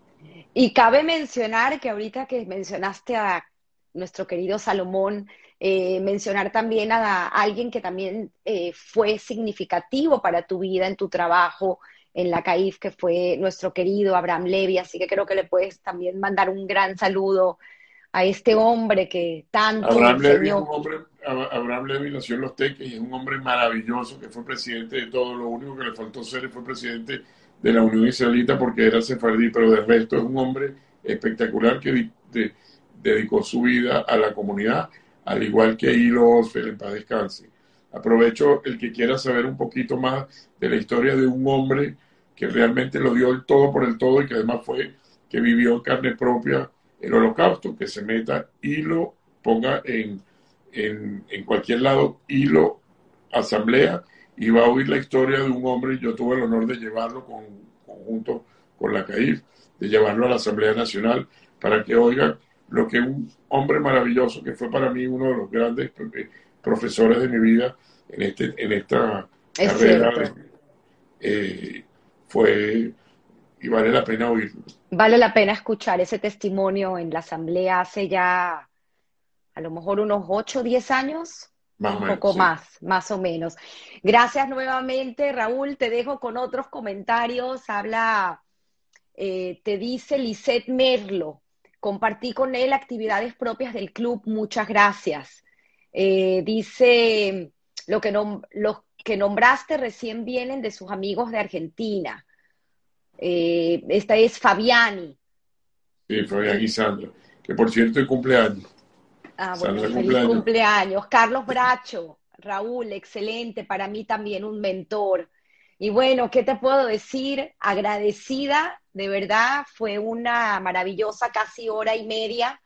Y cabe mencionar que ahorita que mencionaste a nuestro querido Salomón, eh, mencionar también a, alguien que también eh, fue significativo para tu vida en tu trabajo en la CAIF, que fue nuestro querido Abraham Levy. Así que creo que le puedes también mandar un gran saludo a este hombre que tanto Abraham Levy, Abraham Levy nació en Los Teques y es un hombre maravilloso que fue presidente de todo. Lo único que le faltó ser fue presidente de la Unión Israelita porque era sefardí, pero de resto es un hombre espectacular que dedicó su vida a la comunidad, al igual que Hilo Osfer, en paz descanse. Aprovecho el que quiera saber un poquito más de la historia de un hombre que realmente lo dio el todo por el todo y que además fue que vivió en carne propia el holocausto, que se meta y lo ponga en, en, en cualquier lado, hilo, asamblea, y va a oír la historia de un hombre, yo tuve el honor de llevarlo con, junto con la CAIF, de llevarlo a la Asamblea Nacional, para que oigan lo que un hombre maravilloso, que fue para mí uno de los grandes eh, profesores de mi vida en, este, en esta carrera, eh, fue y vale la pena oírlo. Vale la pena escuchar ese testimonio en la asamblea hace ya a lo mejor unos 8 o 10 años. un poco más, más o menos. Gracias nuevamente, Raúl. Te dejo con otros comentarios. Habla, eh, te dice Lisette Merlo. Compartí con él actividades propias del club. Muchas gracias. Eh, dice, lo que, los que nombraste recién vienen de sus amigos de Argentina. Eh, esta es Fabiani. Sí, Fabiani Sandra, que por cierto es cumpleaños. Ah, bueno, feliz cumpleaños. Carlos Bracho, Raúl, excelente, para mí también un mentor. Y bueno, ¿qué te puedo decir? Agradecida, de verdad, fue una maravillosa casi hora y media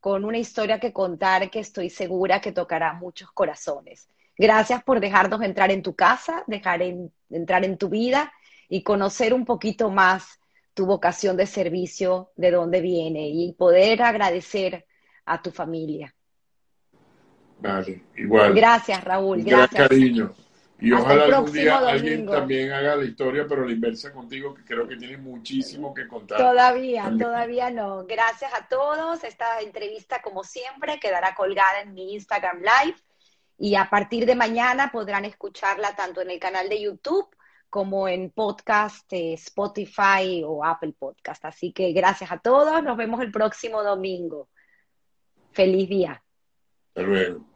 con una historia que contar que estoy segura que tocará muchos corazones. Gracias por dejarnos entrar en tu casa, dejar entrar en tu vida y conocer un poquito más tu vocación de servicio, de dónde viene y poder agradecer a tu familia. Vale, igual. Gracias, Raúl. Gracias. Gran cariño. Y ojalá algún día alguien también haga la historia, pero la inversa contigo, que creo que tiene muchísimo que contar. Todavía, todavía no. Gracias a todos. Esta entrevista, como siempre, quedará colgada en mi Instagram Live y a partir de mañana podrán escucharla tanto en el canal de YouTube como en podcast, eh, Spotify o Apple Podcast. Así que gracias a todos, nos vemos el próximo domingo. Feliz día. Hasta luego.